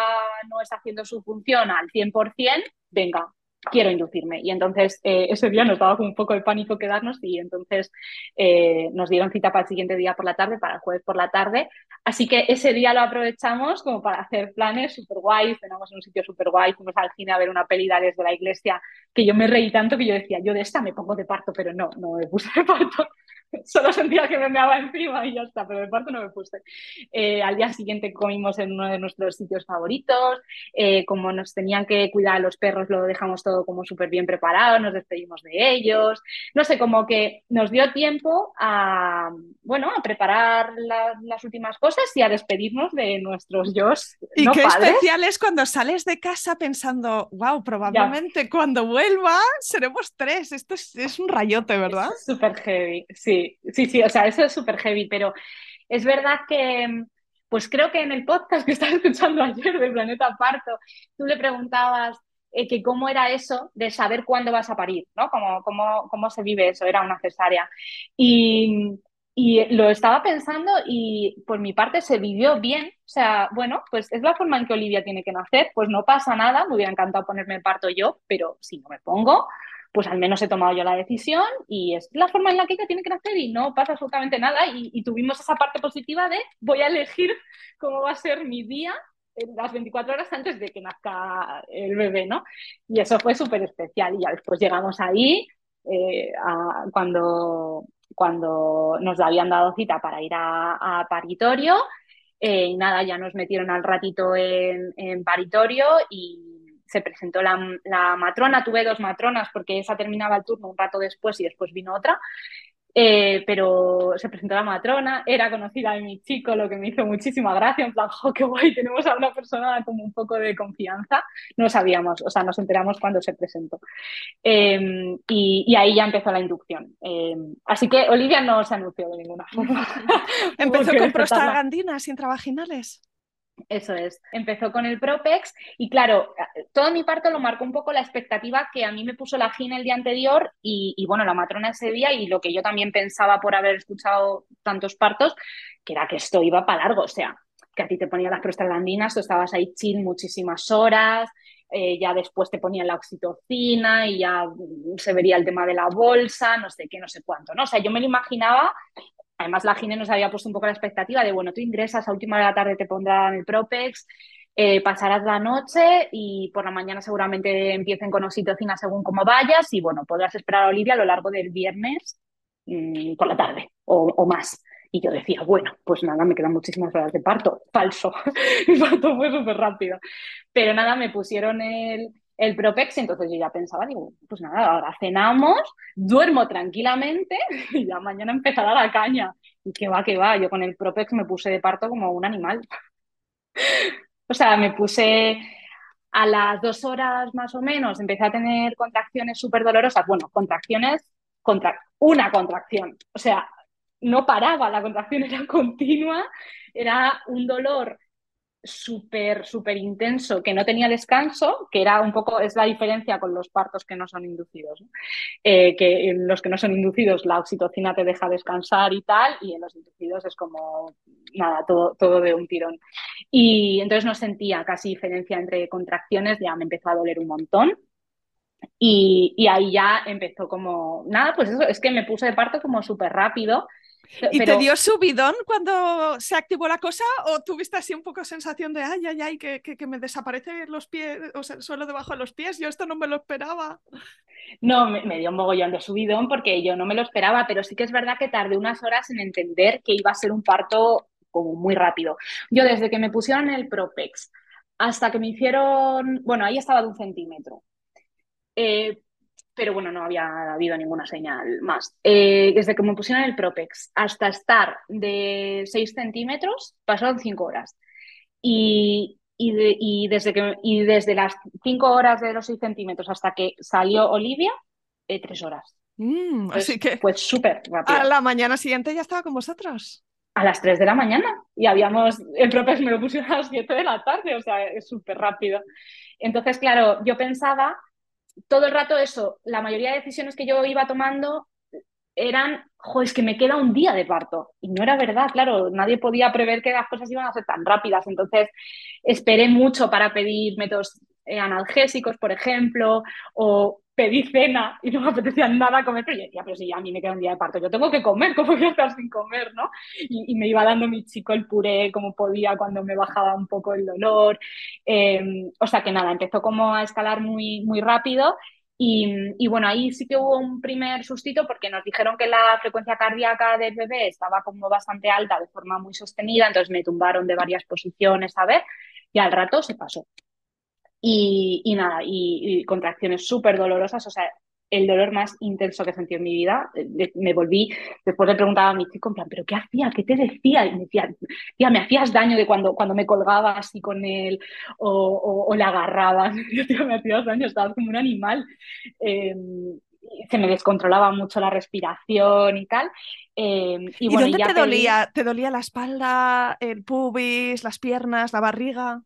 no está haciendo su función al 100%, venga, quiero inducirme. Y entonces eh, ese día nos daba un poco de pánico quedarnos y entonces eh, nos dieron cita para el siguiente día por la tarde, para el jueves por la tarde. Así que ese día lo aprovechamos como para hacer planes súper guays, tenemos un sitio súper guay, fuimos al cine a ver una peli desde la iglesia que yo me reí tanto que yo decía, yo de esta me pongo de parto, pero no, no me puse de parto. Solo sentía que me meaba encima y ya está, pero de parto no me puse. Eh, al día siguiente comimos en uno de nuestros sitios favoritos, eh, como nos tenían que cuidar a los perros, lo dejamos todo como súper bien preparado, nos despedimos de ellos, no sé, como que nos dio tiempo a, bueno, a preparar las últimas cosas y a despedirnos de nuestros yo. Y qué especial es cuando sales de casa pensando, wow, probablemente cuando vuelva seremos tres, esto es, es un rayote, ¿verdad? Súper heavy, sí sí, sí, o sea, eso es súper heavy, pero es verdad que, pues creo que en el podcast que estaba escuchando ayer de Planeta Parto, tú le preguntabas eh, que cómo era eso de saber cuándo vas a parir, ¿no? Cómo, cómo, cómo se vive eso, era una cesárea. Y, lo estaba pensando y por mi parte se vivió bien. O sea, bueno, pues es la forma en que Olivia tiene que nacer, pues no pasa nada, me hubiera encantado ponerme el parto yo, pero si no me pongo, pues al menos he tomado yo la decisión y es la forma en la que ella tiene que nacer y no pasa absolutamente nada y, tuvimos esa parte positiva de voy a elegir cómo va a ser mi día las 24 horas antes de que nazca el bebé, ¿no? Y eso fue súper especial y ya después llegamos ahí eh, cuando, cuando nos habían dado cita para ir a, paritorio eh, y nada, ya nos metieron al ratito en, en paritorio y se presentó la, matrona, tuve dos matronas porque esa terminaba el turno un rato después y después vino otra, eh, pero se presentó la matrona, era conocida de mi chico, lo que me hizo muchísima gracia, en plan, ¡oh, qué guay! Tenemos a una persona como un poco de confianza. No sabíamos, o sea, nos enteramos cuando se presentó. Em, y, ahí ya empezó la inducción. Em, así que Olivia no se anunció de ninguna forma. Empezó con prostaglandinas intravaginales. Eso es. Empezó con el Propex y claro, todo mi parto lo marcó un poco la expectativa que a mí me puso la gina el día anterior y, bueno, la matrona ese día y lo que yo también pensaba por haber escuchado tantos partos, que era que esto iba para largo, o sea, que a ti te ponía las prostaglandinas, tú estabas ahí chill muchísimas horas, eh, ya después te ponían la oxitocina y ya se vería el tema de la bolsa, no sé qué, no sé cuánto, ¿no? O sea, yo me lo imaginaba, además la Gine nos había puesto un poco la expectativa de, bueno, tú ingresas a última de la tarde, te pondrán el Propex, eh, pasarás la noche y por la mañana seguramente empiecen con oxitocina según cómo vayas y, bueno, podrás esperar a Olivia a lo largo del viernes mmm, por la tarde o, o más. Y yo decía, bueno, pues nada, me quedan muchísimas horas de parto. Falso. Mi parto fue súper rápido. Pero nada, me pusieron el, el Propex, entonces yo ya pensaba, digo, pues nada, ahora cenamos, duermo tranquilamente y ya mañana empezará la caña. Y que va, que va, yo con el Propex me puse de parto como un animal. o sea, me puse a las dos horas más o menos, empecé a tener contracciones súper dolorosas. Bueno, contracciones, contra una contracción. O sea, no paraba, la contracción era continua, era un dolor súper, súper intenso, que no tenía descanso, que era un poco, es la diferencia con los partos que no son inducidos. Eh, que en los que no son inducidos la oxitocina te deja descansar y tal, y en los inducidos es como, nada, todo, todo de un tirón. Y entonces no sentía casi diferencia entre contracciones, ya me empezó a doler un montón. Y, y ahí ya empezó como, nada, pues eso, es que me puse de parto como súper rápido, ¿Y pero... te dio subidón cuando se activó la cosa o tuviste así un poco sensación de ay, ay, ay, que, que, que me desaparece los pies, o sea, el suelo debajo de los pies? Yo esto no me lo esperaba. No, me, me, dio un mogollón de subidón porque yo no me lo esperaba, pero sí que es verdad que tardé unas horas en entender que iba a ser un parto como muy rápido. Yo desde que me pusieron el Propex hasta que me hicieron, bueno, ahí estaba de un centímetro. Eh, pero bueno, no había habido ninguna señal más. Eh, desde que me pusieron el Propex hasta estar de 6 centímetros, pasaron 5 horas. Y, y, de, y, desde que, y desde las 5 horas de los 6 centímetros hasta que salió Olivia, eh, 3 horas. Mm, así que Pues súper rápido. a la mañana siguiente ya estaba con vosotros. A las 3 de la mañana. Y habíamos, el Propex me lo pusieron a las 7 de la tarde, o sea, es súper rápido. Entonces, claro, yo pensaba todo el rato eso, la mayoría de decisiones que yo iba tomando eran, jo, es que me queda un día de parto. Y no era verdad, claro, nadie podía prever que las cosas iban a ser tan rápidas. Entonces, esperé mucho para pedir métodos eh, analgésicos, por ejemplo, o pedí cena y no me apetecía nada comer, pero yo decía, pero si a mí me queda un día de parto, yo tengo que comer, ¿cómo voy a estar sin comer, no? Y, me iba dando mi chico el puré como podía cuando me bajaba un poco el dolor. Eh, o sea que nada, empezó como a escalar muy, muy rápido y, y, bueno, ahí sí que hubo un primer sustito porque nos dijeron que la frecuencia cardíaca del bebé estaba como bastante alta de forma muy sostenida, entonces me tumbaron de varias posiciones a ver y al rato se pasó. Y, y nada, y, y contracciones súper dolorosas, o sea, el dolor más intenso que sentido en mi vida. Me volví, después le preguntaba a mi chico, en plan, ¿pero qué hacía? ¿Qué te decía? Y me decía, tía, me hacías daño de cuando, cuando me colgaba así con él o, o, o le agarrabas. Yo, tío, me hacías daño, estabas como un animal. Eh, se me descontrolaba mucho la respiración y tal. Eh, y, ¿Y bueno, dónde ya te dolía? ¿Te dolía la espalda, el pubis, las piernas, la barriga?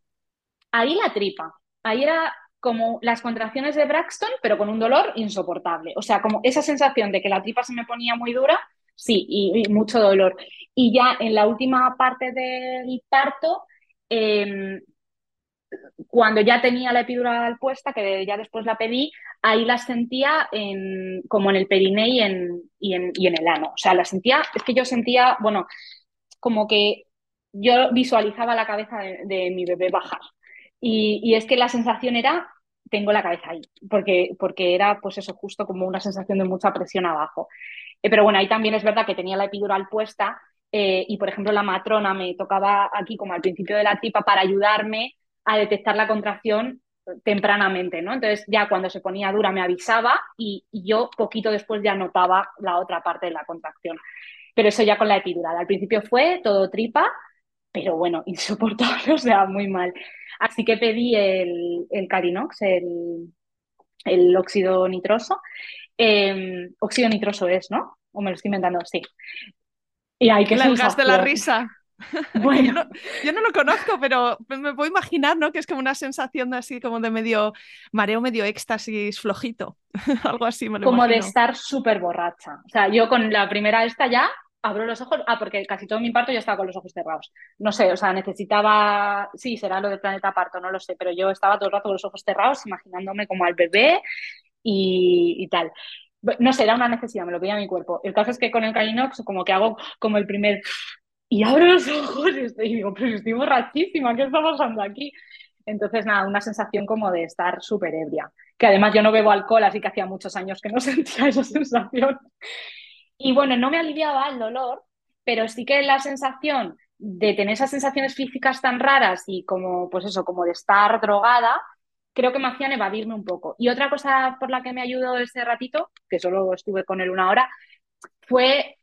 Ahí la tripa. Ahí era como las contracciones de Braxton, pero con un dolor insoportable. O sea, como esa sensación de que la tripa se me ponía muy dura, sí, y, mucho dolor. Y ya en la última parte del parto, eh, cuando ya tenía la epidural puesta, que ya después la pedí, ahí la sentía en, como en el periné y en, y, en, y en el ano. O sea, la sentía, es que yo sentía, bueno, como que yo visualizaba la cabeza de mi bebé bajar. Y, es que la sensación era, tengo la cabeza ahí, porque, porque era pues eso, justo como una sensación de mucha presión abajo. Eh, pero bueno, ahí también es verdad que tenía la epidural puesta eh, y por ejemplo la matrona me tocaba aquí como al principio de la tripa para ayudarme a detectar la contracción tempranamente, ¿no? Entonces ya cuando se ponía dura me avisaba y, y yo poquito después ya notaba la otra parte de la contracción. Pero eso ya con la epidural. Al principio fue todo tripa, pero bueno, insoportable, o sea, muy mal. Así que pedí el, el Carinox, el, el óxido nitroso. Eh, óxido nitroso es, ¿no? O me lo estoy inventando, sí. Y hay que gas de la risa. Bueno. Yo no, yo, no, lo conozco, pero me puedo imaginar, ¿no? Que es como una sensación de así como de medio mareo, medio éxtasis flojito. Algo así me lo Como imagino. de estar súper borracha. O sea, yo con la primera esta ya abro los ojos, ah, porque casi todo mi parto yo estaba con los ojos cerrados. No sé, o sea, necesitaba, sí, será lo del planeta parto, no lo sé, pero yo estaba todo el rato con los ojos cerrados, imaginándome como al bebé y, y tal. No sé, era una necesidad, me lo pedía mi cuerpo. El caso es que con el Calinox como que hago como el primer y abro los ojos y, digo, pero estoy borrachísima, ¿qué está pasando aquí? Entonces, nada, una sensación como de estar súper ebria. Que además yo no bebo alcohol, así que hacía muchos años que no sentía esa sensación. Y bueno, no me aliviaba el dolor, pero sí que la sensación de tener esas sensaciones físicas tan raras y como, pues eso, como de estar drogada, creo que me hacían evadirme un poco. Y otra cosa por la que me ayudó ese ratito, que solo estuve con él una hora, fue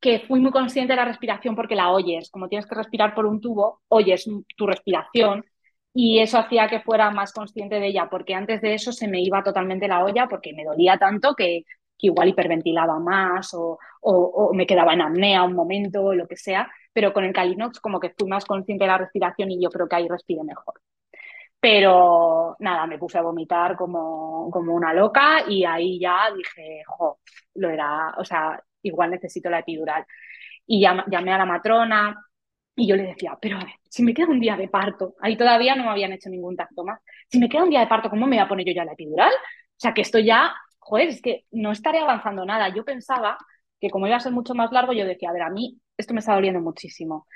que fui muy consciente de la respiración porque la oyes. Como tienes que respirar por un tubo, oyes tu respiración y eso hacía que fuera más consciente de ella, porque antes de eso se me iba totalmente la olla porque me dolía tanto que, igual hiperventilaba más o, me quedaba en apnea un momento o lo que sea, pero con el Calinox como que fui más consciente de la respiración y yo creo que ahí respiré mejor. Pero nada, me puse a vomitar como, como una loca y ahí ya dije, jo, lo era, o sea, igual necesito la epidural. Y llamé a la matrona y yo le decía, pero a ver, si me queda un día de parto, ahí todavía no me habían hecho ningún tacto más, si me queda un día de parto, ¿cómo me voy a poner yo ya la epidural? O sea, que esto ya, joder, es que no estaré avanzando nada. Yo pensaba que como iba a ser mucho más largo, yo decía, a ver, a mí esto me está doliendo muchísimo,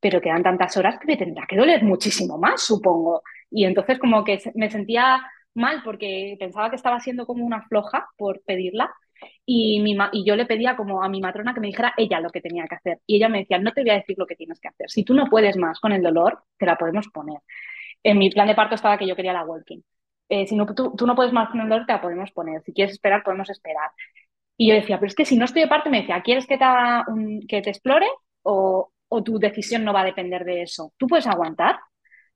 pero quedan tantas horas que me tendrá que doler muchísimo más, supongo. Y entonces como que me sentía mal porque pensaba que estaba siendo como una floja por pedirla y, mi y yo le pedía como a mi matrona que me dijera ella lo que tenía que hacer. Y ella me decía, no te voy a decir lo que tienes que hacer. Si tú no puedes más con el dolor, te la podemos poner. En mi plan de parto estaba que yo quería la walking. Eh, si no, tú, tú, no puedes más con el dolor, te la podemos poner. Si quieres esperar, podemos esperar. Y yo decía, pero es que si no estoy de parto, me decía, ¿quieres que te, que te explore o, o tu decisión no va a depender de eso? ¿Tú puedes aguantar?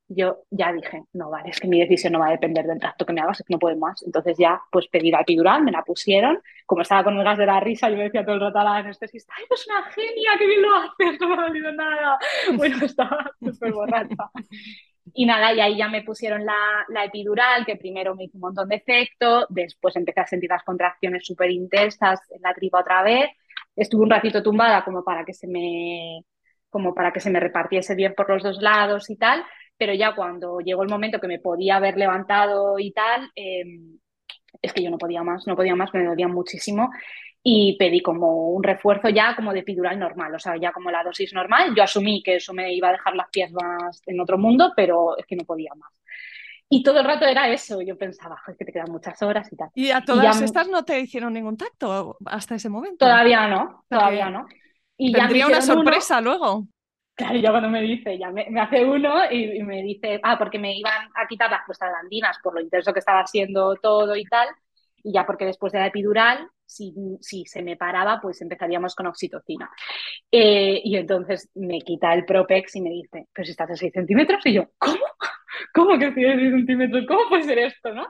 yo ya dije, no vale, es que mi decisión no va a depender del tracto que me hagas, es que no puedo más. Entonces ya, pues pedí la epidural, me la pusieron. Como estaba con el gas de la risa, yo me decía todo el rato a la anestesista, ¡ay, es una genia, qué bien lo haces! No me ha dolido nada. Bueno, estaba súper borracha. Y nada, y ahí ya me pusieron la, la, epidural, que primero me hizo un montón de efecto, después empecé a sentir las contracciones súper intensas en la tripa otra vez. Estuve un ratito tumbada como para que se me como para que se me repartiese bien por los dos lados y tal, pero ya cuando llegó el momento que me podía haber levantado y tal, em, es que yo no podía más, no podía más, me dolía muchísimo y pedí como un refuerzo ya como de epidural normal, o sea, ya como la dosis normal. Yo asumí que eso me iba a dejar las piernas en otro mundo, pero es que no podía más. Y todo el rato era eso, yo pensaba, es que te quedan muchas horas y tal. ¿Y a todas estas no te hicieron ningún tacto hasta ese momento? Todavía no, todavía no. Y Tendría una sorpresa luego. Claro, ya cuando me dice, ya me, hace uno y, me dice, ah, porque me iban a quitar las prostaglandinas por lo intenso que estaba haciendo todo y tal, y ya porque después de la epidural, si, si se me paraba, pues empezaríamos con oxitocina. Eh, y entonces me quita el Propex y me dice, pero si estás a 6 centímetros, y yo, ¿cómo? ¿Cómo que estoy a 6 centímetros? ¿Cómo puede ser esto, no?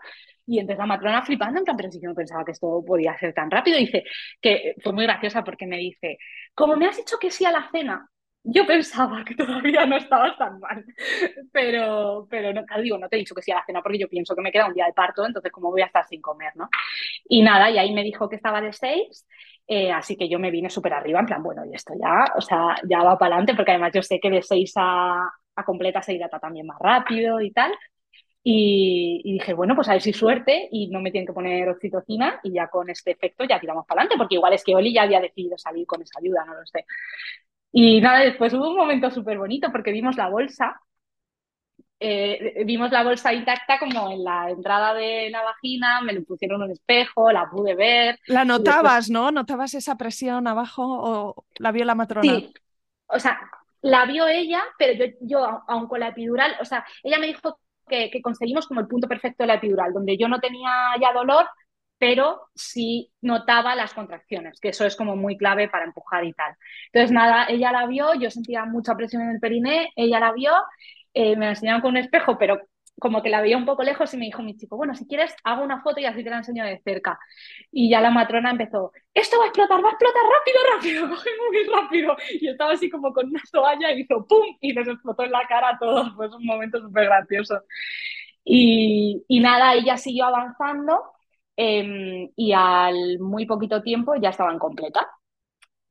Y entonces la matrona flipando, en plan, pero si yo no pensaba que esto podía ser tan rápido. dice que fue muy graciosa porque me dice, como me has dicho que sí a la cena, yo pensaba que todavía no estaba tan mal, pero, pero no, digo, no te he dicho que sí a la cena porque yo pienso que me queda un día de parto, entonces como voy a estar sin comer, ¿no? Y nada, y ahí me dijo que estaba de seis, eh, así que yo me vine súper arriba, en plan, bueno, y esto ya, o sea, ya va para adelante, porque además yo sé que de seis a, a completa se hidrata también más rápido y tal. Y, y, dije, bueno, pues a ver si suerte y no me tienen que poner oxitocina y ya con este efecto ya tiramos para adelante, porque igual es que Oli ya había decidido salir con esa ayuda, no lo sé. Y nada, después hubo un momento súper bonito porque vimos la bolsa, eh, vimos la bolsa intacta como en la entrada de la vagina, me lo pusieron un espejo, la pude ver. La notabas, ¿no? ¿Notabas esa presión abajo o la vio la matrona? Sí, o sea, la vio ella, pero yo, yo aun con la epidural, o sea, ella me dijo que, que conseguimos como el punto perfecto de la epidural, donde yo no tenía ya dolor, pero sí notaba las contracciones, que eso es como muy clave para empujar y tal. Entonces, nada, ella la vio, yo sentía mucha presión en el periné, ella la vio, eh, me la enseñaron con un espejo, pero como que la veía un poco lejos y me dijo mi chico, bueno, si quieres, hago una foto y así te la enseño de cerca. Y ya la matrona empezó, esto va a explotar, va a explotar rápido, rápido, coge muy rápido. Y estaba así como con una toalla y hizo ¡pum! Y les explotó en la cara a todos. Fue un momento súper gracioso. Y, y nada, ella siguió avanzando Em, y al muy poquito tiempo ya estaban completa.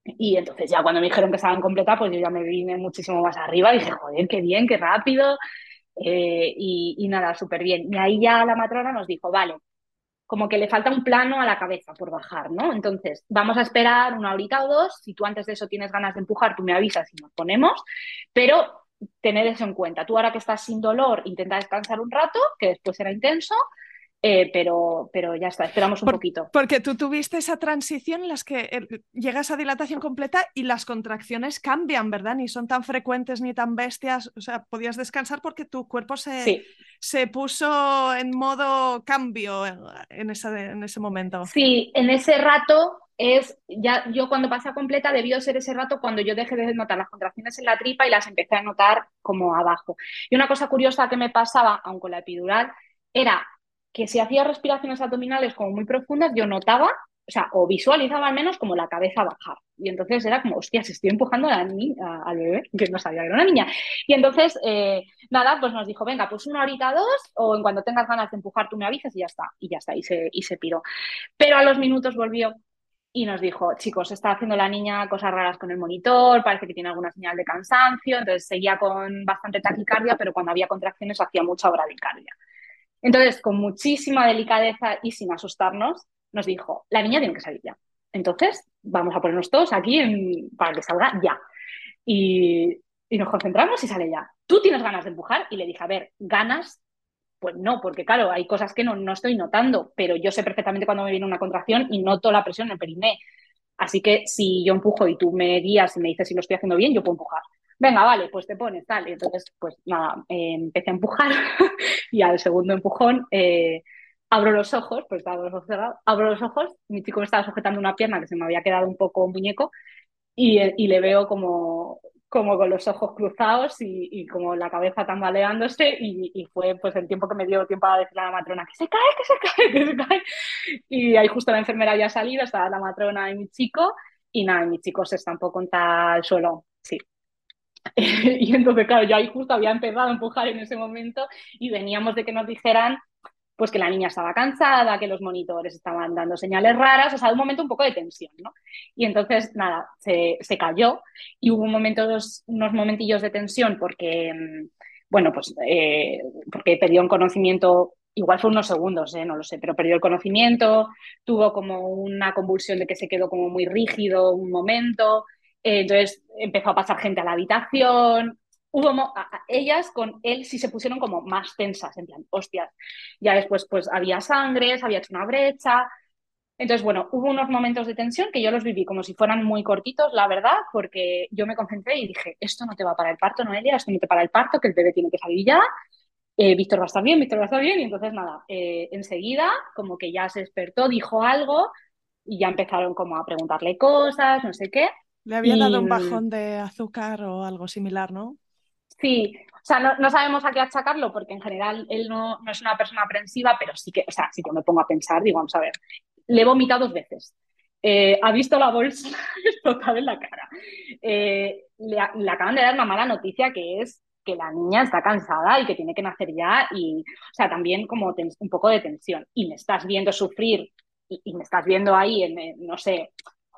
Y entonces ya cuando me dijeron que estaban completas, pues yo ya me vine muchísimo más arriba. Dije, joder, qué bien, qué rápido. Eh, y, y, nada, súper bien. Y ahí ya la matrona nos dijo, vale, como que le falta un plano a la cabeza por bajar, ¿no? Entonces, vamos a esperar una horita o dos. Si tú antes de eso tienes ganas de empujar, tú me avisas y nos ponemos. Pero tened eso en cuenta. Tú ahora que estás sin dolor, intenta descansar un rato, que después será intenso. Eh, pero, pero ya está, esperamos un poquito. Porque tú tuviste esa transición en las que eh, llegas a dilatación completa y las contracciones cambian, ¿verdad? Ni son tan frecuentes ni tan bestias. O sea, podías descansar porque tu cuerpo se, se puso en modo cambio en ese, en ese momento. Sí, en ese rato es ya yo cuando pasa completa debió ser ese rato cuando yo dejé de notar las contracciones en la tripa y las empecé a notar como abajo. Y una cosa curiosa que me pasaba, aun con la epidural, era que si hacía respiraciones abdominales como muy profundas, yo notaba, o visualizaba al menos como la cabeza bajar. Y entonces era como, hostia, si estoy empujando a la al bebé, que no sabía que era una niña. Y entonces, eh, nada, pues nos dijo, venga, pues una horita, dos, o en cuando tengas ganas de empujar, tú me avisas y ya está. Y ya está, y se, y se piró. Pero a los minutos volvió y nos dijo, chicos, está haciendo la niña cosas raras con el monitor, parece que tiene alguna señal de cansancio, entonces seguía con bastante taquicardia, pero cuando había contracciones hacía mucha bradicardia. Entonces, con muchísima delicadeza y sin asustarnos, nos dijo, la niña tiene que salir ya. Entonces, vamos a ponernos todos aquí para que salga ya. Y, nos concentramos y sale ya. ¿Tú tienes ganas de empujar? Y le dije, a ver, ganas pues no, porque claro, hay cosas que no, no, estoy notando, pero yo sé perfectamente cuando me viene una contracción y noto la presión en el periné. Así que si yo empujo y tú me guías y me dices si lo estoy haciendo bien, yo puedo empujar venga, vale, pues te pones, tal. entonces, pues nada, eh, empecé a empujar y al segundo empujón eh, abro los ojos, pues estaba los ojos abro los ojos, mi chico me estaba sujetando una pierna que se me había quedado un poco muñeco y, y le veo como, como con los ojos cruzados y, y como la cabeza tambaleándose y, y, fue pues el tiempo que me dio tiempo a decirle a la matrona que se cae, que se cae, que se cae. Y ahí justo la enfermera había salido, estaba la matrona y mi chico y nada, y mi chico se estampó contra el suelo, sí, y entonces, claro, yo ahí justo había empezado a empujar en ese momento y veníamos de que nos dijeran pues que la niña estaba cansada, que los monitores estaban dando señales raras, o sea, un momento un poco de tensión, ¿no? Y entonces, nada, se, se cayó y hubo momentos, unos momentillos de tensión porque, mm, bueno, pues eh, porque perdió un conocimiento, igual fue unos segundos, ¿eh? no lo sé, pero perdió el conocimiento, tuvo como una convulsión de que se quedó como muy rígido un momento, entonces empezó a pasar gente a la habitación. Hubo ellas con él sí se pusieron como más tensas, en plan, hostias. Ya después pues había sangre, se había hecho una brecha. Entonces, bueno, hubo unos momentos de tensión que yo los viví como si fueran muy cortitos, la verdad, porque yo me concentré y dije, esto no te va para el parto, Noelia, esto no te para el parto, que el bebé tiene que salir ya. Eh, Víctor va a estar bien, Víctor va a estar bien. Y entonces, nada, eh, enseguida, como que ya se despertó, dijo algo y ya empezaron como a preguntarle cosas, no sé qué. Le había dado un bajón de azúcar o algo similar, ¿no? Sí, o sea, no, sabemos a qué achacarlo porque en general él no, es una persona aprensiva, pero sí que, o sea, si yo me pongo a pensar, digo, vamos a ver, le he vomitado dos veces. Eh, ha visto la bolsa explotada en la cara. Eh, le, acaban de dar una mala noticia que es que la niña está cansada y que tiene que nacer ya y, o sea, también como un poco de tensión. Y me estás viendo sufrir y, me estás viendo ahí en, no sé,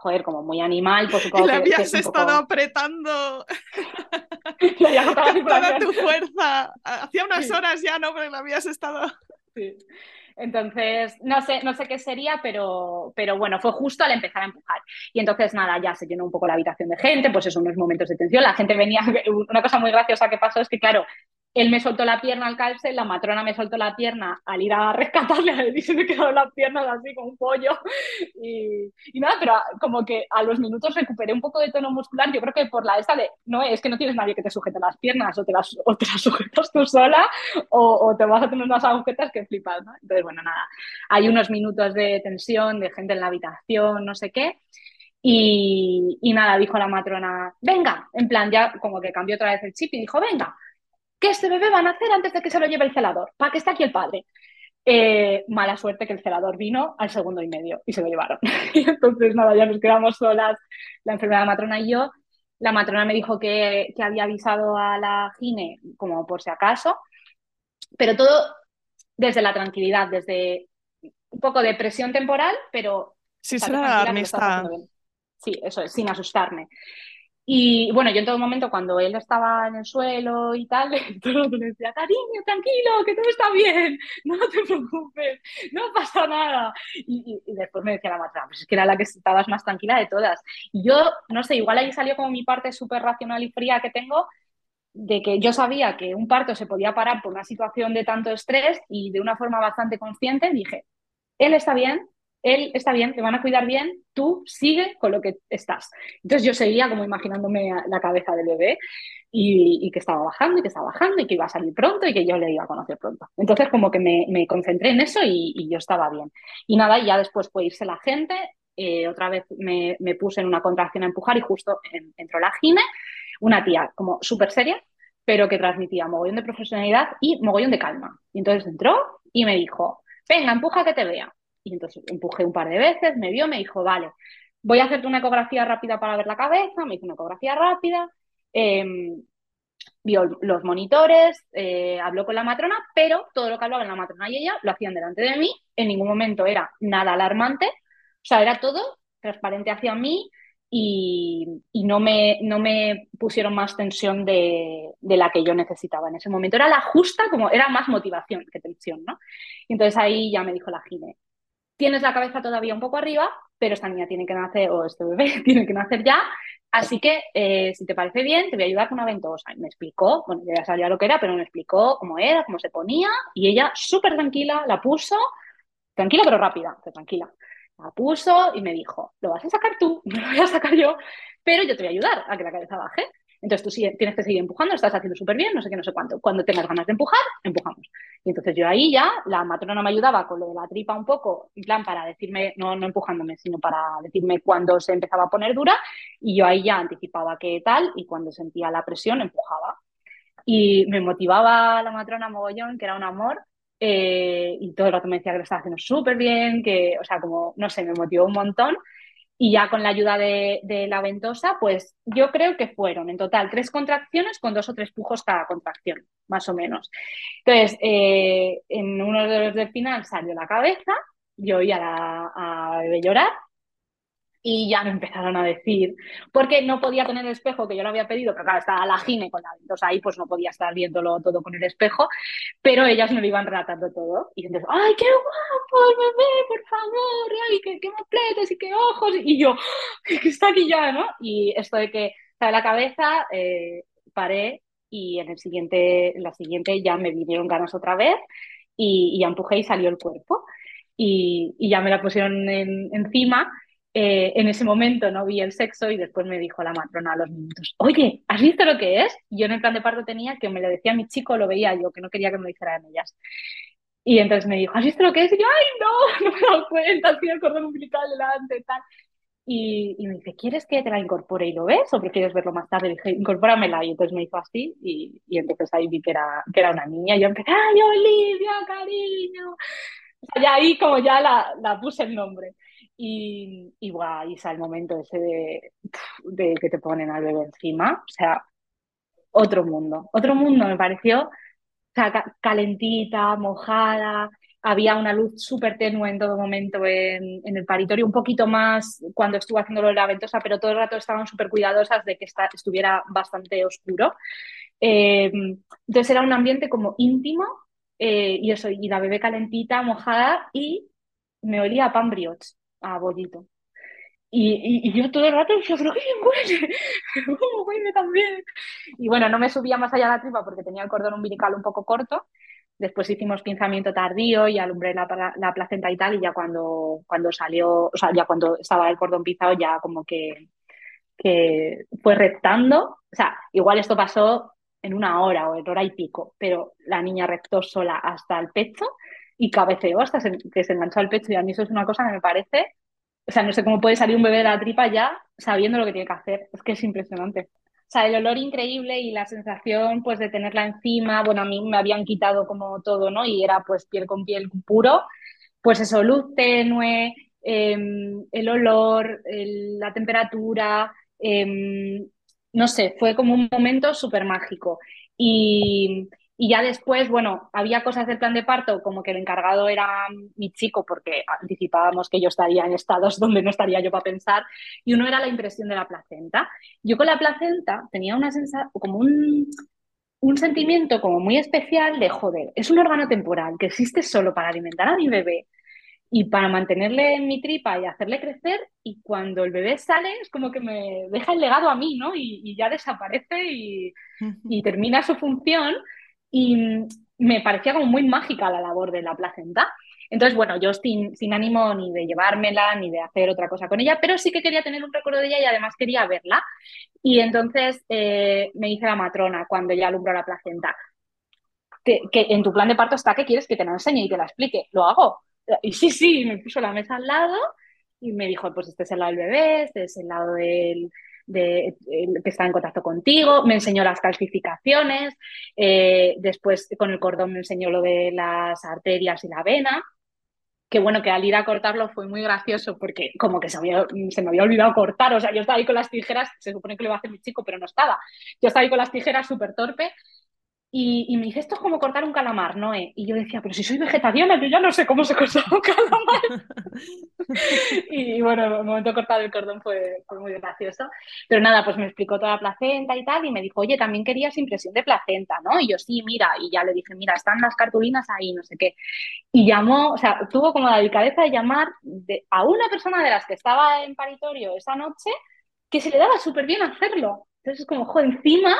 joder, como muy animal, pues supongo Le habías estado apretando toda tu fuerza. Hacía unas horas ya, ¿no? Pero le habías estado... Sí. Entonces, no sé, no sé qué sería, pero, pero bueno, fue justo al empezar a empujar. Y entonces, nada, ya se llenó un poco la habitación de gente, pues eso, unos momentos de tensión. La gente venía, una cosa muy graciosa que pasó es que, claro, él me soltó la pierna al calce, la matrona me soltó la pierna al ir a rescatarle y se me quedaron las piernas así como un pollo. Y, nada, pero como que a los minutos recuperé un poco de tono muscular. Yo creo que por la esta de, no, es que no tienes nadie que te sujete las piernas, o te las, o te las sujetas tú sola, o, o, te vas a tener unas agujetas que flipas, ¿no? Entonces, bueno, nada, hay unos minutos de tensión, de gente en la habitación, no sé qué. Y, y nada, dijo la matrona, venga, en plan, ya como que cambió otra vez el chip y dijo, venga, que este bebé va a nacer antes de que se lo lleve el celador, para que esté aquí el padre. Eh, mala suerte que el celador vino al segundo y medio y se lo llevaron. y entonces, nada, ya nos quedamos solas, la enfermera matrona y yo. La matrona me dijo que, que había avisado a la gine, como por si acaso, pero todo desde la tranquilidad, desde un poco de presión temporal, pero... Sí, será alarmista. sí, eso es, sin asustarme. Y bueno, yo en todo momento, cuando él estaba en el suelo y tal, todo le decía, cariño, tranquilo, que todo está bien, no te preocupes, no pasa nada. Y, después me decía la matrona, pues es que era la que estabas más tranquila de todas. Y yo, no sé, igual ahí salió como mi parte súper racional y fría que tengo, de que yo sabía que un parto se podía parar por una situación de tanto estrés y de una forma bastante consciente dije, él está bien, él está bien, te van a cuidar bien, tú sigue con lo que estás. Entonces yo seguía como imaginándome la cabeza del bebé y, que estaba bajando y que estaba bajando y que iba a salir pronto y que yo le iba a conocer pronto. Entonces como que me, concentré en eso y, yo estaba bien. Y nada, ya después fue irse la gente, eh, otra vez me, puse en una contracción a empujar y justo entró la gine, una tía como súper seria, pero que transmitía mogollón de profesionalidad y mogollón de calma. Y entonces entró y me dijo, venga, empuja que te vea. Y entonces empujé un par de veces, me vio, me dijo, vale, voy a hacerte una ecografía rápida para ver la cabeza, me hizo una ecografía rápida, em, vio los monitores, eh, habló con la matrona, pero todo lo que hablaba la matrona y ella lo hacían delante de mí, en ningún momento era nada alarmante, o sea, era todo transparente hacia mí y, no, me, no me pusieron más tensión de, de, la que yo necesitaba en ese momento. Era la justa, como era más motivación que tensión, ¿no? Y entonces ahí ya me dijo la gine, tienes la cabeza todavía un poco arriba, pero esta niña tiene que nacer, o este bebé tiene que nacer ya, así que eh, si te parece bien, te voy a ayudar con una ventosa. Y me explicó, bueno, ya sabía lo que era, pero me explicó cómo era, cómo se ponía, y ella súper tranquila la puso, tranquila pero rápida, pero tranquila. La puso y me dijo, lo vas a sacar tú, no lo voy a sacar yo, pero yo te voy a ayudar a que la cabeza baje. Entonces tú tienes que seguir empujando, estás haciendo súper bien, no sé qué, no sé cuánto. Cuando tengas ganas de empujar, empujamos. Y entonces yo ahí ya, la matrona me ayudaba con lo de la tripa un poco, en plan para decirme, no, no empujándome, sino para decirme cuándo se empezaba a poner dura. Y yo ahí ya anticipaba qué tal y cuando sentía la presión empujaba. Y me motivaba la matrona mogollón, que era un amor. Eh, y todo el rato me decía que lo estaba haciendo súper bien, que, o sea, como, no sé, me motivó un montón. Y ya con la ayuda de, la ventosa, pues yo creo que fueron en total tres contracciones con dos o tres pujos cada contracción, más o menos. Entonces, eh, en uno de los del final salió la cabeza, yo oí a, a llorar y ya me empezaron a decir, porque no podía tener el espejo que yo lo había pedido, pero claro, estaba la gine con la ventosa ahí, pues no podía estar viéndolo todo con el espejo, pero ellas me lo iban relatando todo. Y entonces, ¡ay, qué guapo, bebé, por favor! ¡Ay, qué, qué mopletes y qué ojos! Y yo, que está aquí ya, ¿no? Y esto de que sale la cabeza, eh, paré y en el siguiente, la siguiente ya me vinieron ganas otra vez y, y empujé y salió el cuerpo. Y ya me la pusieron encima eh, en ese momento no vi el sexo y después me dijo la matrona a los minutos, oye, ¿has visto lo que es? yo en el plan de parto tenía que me lo decía mi chico, lo veía yo, que no quería que me lo dijeran ellas. Y entonces me dijo, ¿has visto lo que es? Y yo, ay, no, no me he dado cuenta, así el cordón umbilical delante, tal. Y, y, me dice, ¿quieres que te la incorpore y lo ves o prefieres verlo más tarde? Y dije, incorpóramela. Y entonces me hizo así y, y entonces ahí vi que era, que era una niña. Y yo empecé, ¡ay, Olivia, cariño! Y ahí como ya la, la puse el nombre. Y, y, y el momento ese de, que te ponen al bebé encima, o sea, otro mundo, otro mundo me pareció, o sea, calentita, mojada, había una luz súper tenue en todo momento en, en, el paritorio, un poquito más cuando estuvo haciéndolo en la ventosa, pero todo el rato estaban súper cuidadosas de que estuviera bastante oscuro. Eh, entonces era un ambiente como íntimo eh, y eso, y la bebé calentita, mojada y me olía a pan brioche a bollito. Y, y, yo todo el rato decía, pero qué bien huele, ¿cómo huele también? Y bueno, no me subía más allá de la tripa porque tenía el cordón umbilical un poco corto. Después hicimos pinzamiento tardío y alumbré la, la, placenta y tal, y ya cuando, cuando salió, o sea, ya cuando estaba el cordón pisado, ya como que, que fue reptando. O sea, igual esto pasó en una hora o en hora y pico, pero la niña reptó sola hasta el pecho y cabeceó hasta que se enganchó al pecho y a mí eso es una cosa que me parece, o sea, no sé cómo puede salir un bebé de la tripa ya sabiendo lo que tiene que hacer, es que es impresionante. O sea, el olor increíble y la sensación pues de tenerla encima, bueno, a mí me habían quitado como todo, ¿no? Y era pues piel con piel puro, pues eso, luz tenue, em, el olor, la temperatura, em, no sé, fue como un momento súper mágico. Y, Y ya después, bueno, había cosas del plan de parto, como que el encargado era mi chico, porque anticipábamos que yo estaría en estados donde no estaría yo para pensar, y uno era la impresión de la placenta. Yo con la placenta tenía una sensación, como un, un sentimiento como muy especial de, joder, es un órgano temporal que existe solo para alimentar a mi bebé y para mantenerle en mi tripa y hacerle crecer, y cuando el bebé sale es como que me deja el legado a mí, ¿no? Y, ya desaparece y, y termina su función y me parecía como muy mágica la labor de la placenta. Entonces, bueno, yo sin, ánimo ni de llevármela, ni de hacer otra cosa con ella, pero sí que quería tener un recuerdo de ella y además quería verla. Y entonces eh, me dice la matrona cuando ya alumbró la placenta, que, en tu plan de parto está que quieres que te la enseñe y te la explique. Lo hago. Y sí, sí, me puso la mesa al lado y me dijo, pues este es el lado del bebé, este es el lado del, de, que está en contacto contigo, me enseñó las calcificaciones, eh, después con el cordón me enseñó lo de las arterias y la vena. Que bueno, que al ir a cortarlo fue muy gracioso porque como que se, se me había olvidado cortar, o sea, yo estaba ahí con las tijeras, se supone que lo iba a hacer mi chico, pero no estaba. Yo estaba ahí con las tijeras súper torpe y, me dice, esto es como cortar un calamar, ¿no? Y yo decía, pero si soy vegetariana, yo ya no sé cómo se corta un calamar. y bueno, el momento de cortar el cordón fue, fue, muy gracioso. Pero nada, pues me explicó toda la placenta y tal, y me dijo, oye, también querías impresión de placenta, ¿no? Y yo, sí, mira, y ya le dije, mira, están las cartulinas ahí, no sé qué. Y llamó, o sea, tuvo como la delicadeza de llamar a una persona de las que estaba en paritorio esa noche, que se le daba súper bien hacerlo. Entonces, es como, jo, encima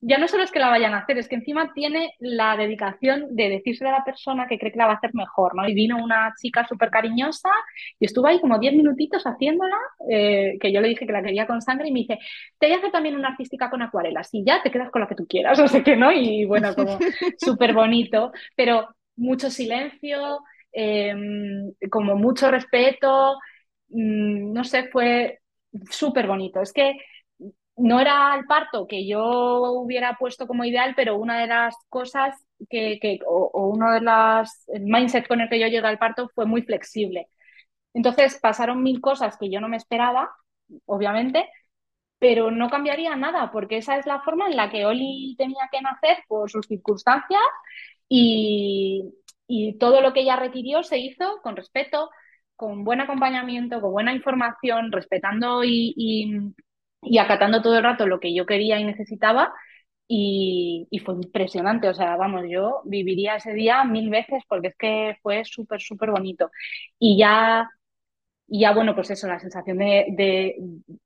ya no solo es que la vayan a hacer, es que encima tiene la dedicación de decirse a la persona que cree que la va a hacer mejor, ¿no? Y vino una chica súper cariñosa y estuvo ahí como 10 minutitos haciéndola, eh, que yo le dije que la quería con sangre y me dice, te voy a hacer también una artística con acuarelas y ya te quedas con la que tú quieras, o sea que no, y bueno, como súper bonito, pero mucho silencio, em, como mucho respeto, mm, no sé, fue súper bonito. Es que no era el parto que yo hubiera puesto como ideal, pero una de las cosas que, o, uno de los mindset con el que yo llegué al parto fue muy flexible. Entonces pasaron mil cosas que yo no me esperaba, obviamente, pero no cambiaría nada, porque esa es la forma en la que Oli tenía que nacer por sus circunstancias y, todo lo que ella requirió se hizo con respeto, con buen acompañamiento, con buena información, respetando y y acatando todo el rato lo que yo quería y necesitaba. Y, fue impresionante, o sea, vamos, yo viviría ese día mil veces porque es que fue súper, súper bonito. Y ya, ya, bueno, pues eso, la sensación de,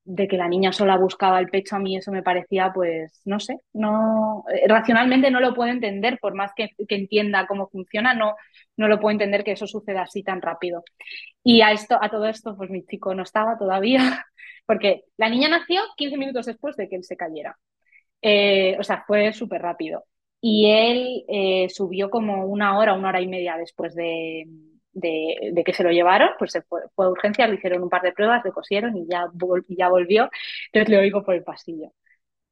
de, que la niña sola buscaba el pecho, a mí eso me parecía, pues, no sé, no, eh, racionalmente no lo puedo entender, por más que, que entienda cómo funciona, no, no lo puedo entender que eso suceda así tan rápido. Y a, esto, a todo esto, pues mi chico no estaba todavía, porque la niña nació 15 minutos después de que él se cayera. Eh, o sea, fue súper rápido. Y él eh, subió como una hora, una hora y media después de, de, que se lo llevaron, pues se fue, fue, a urgencia, le hicieron un par de pruebas, le cosieron y ya, ya volvió. Entonces le oigo por el pasillo.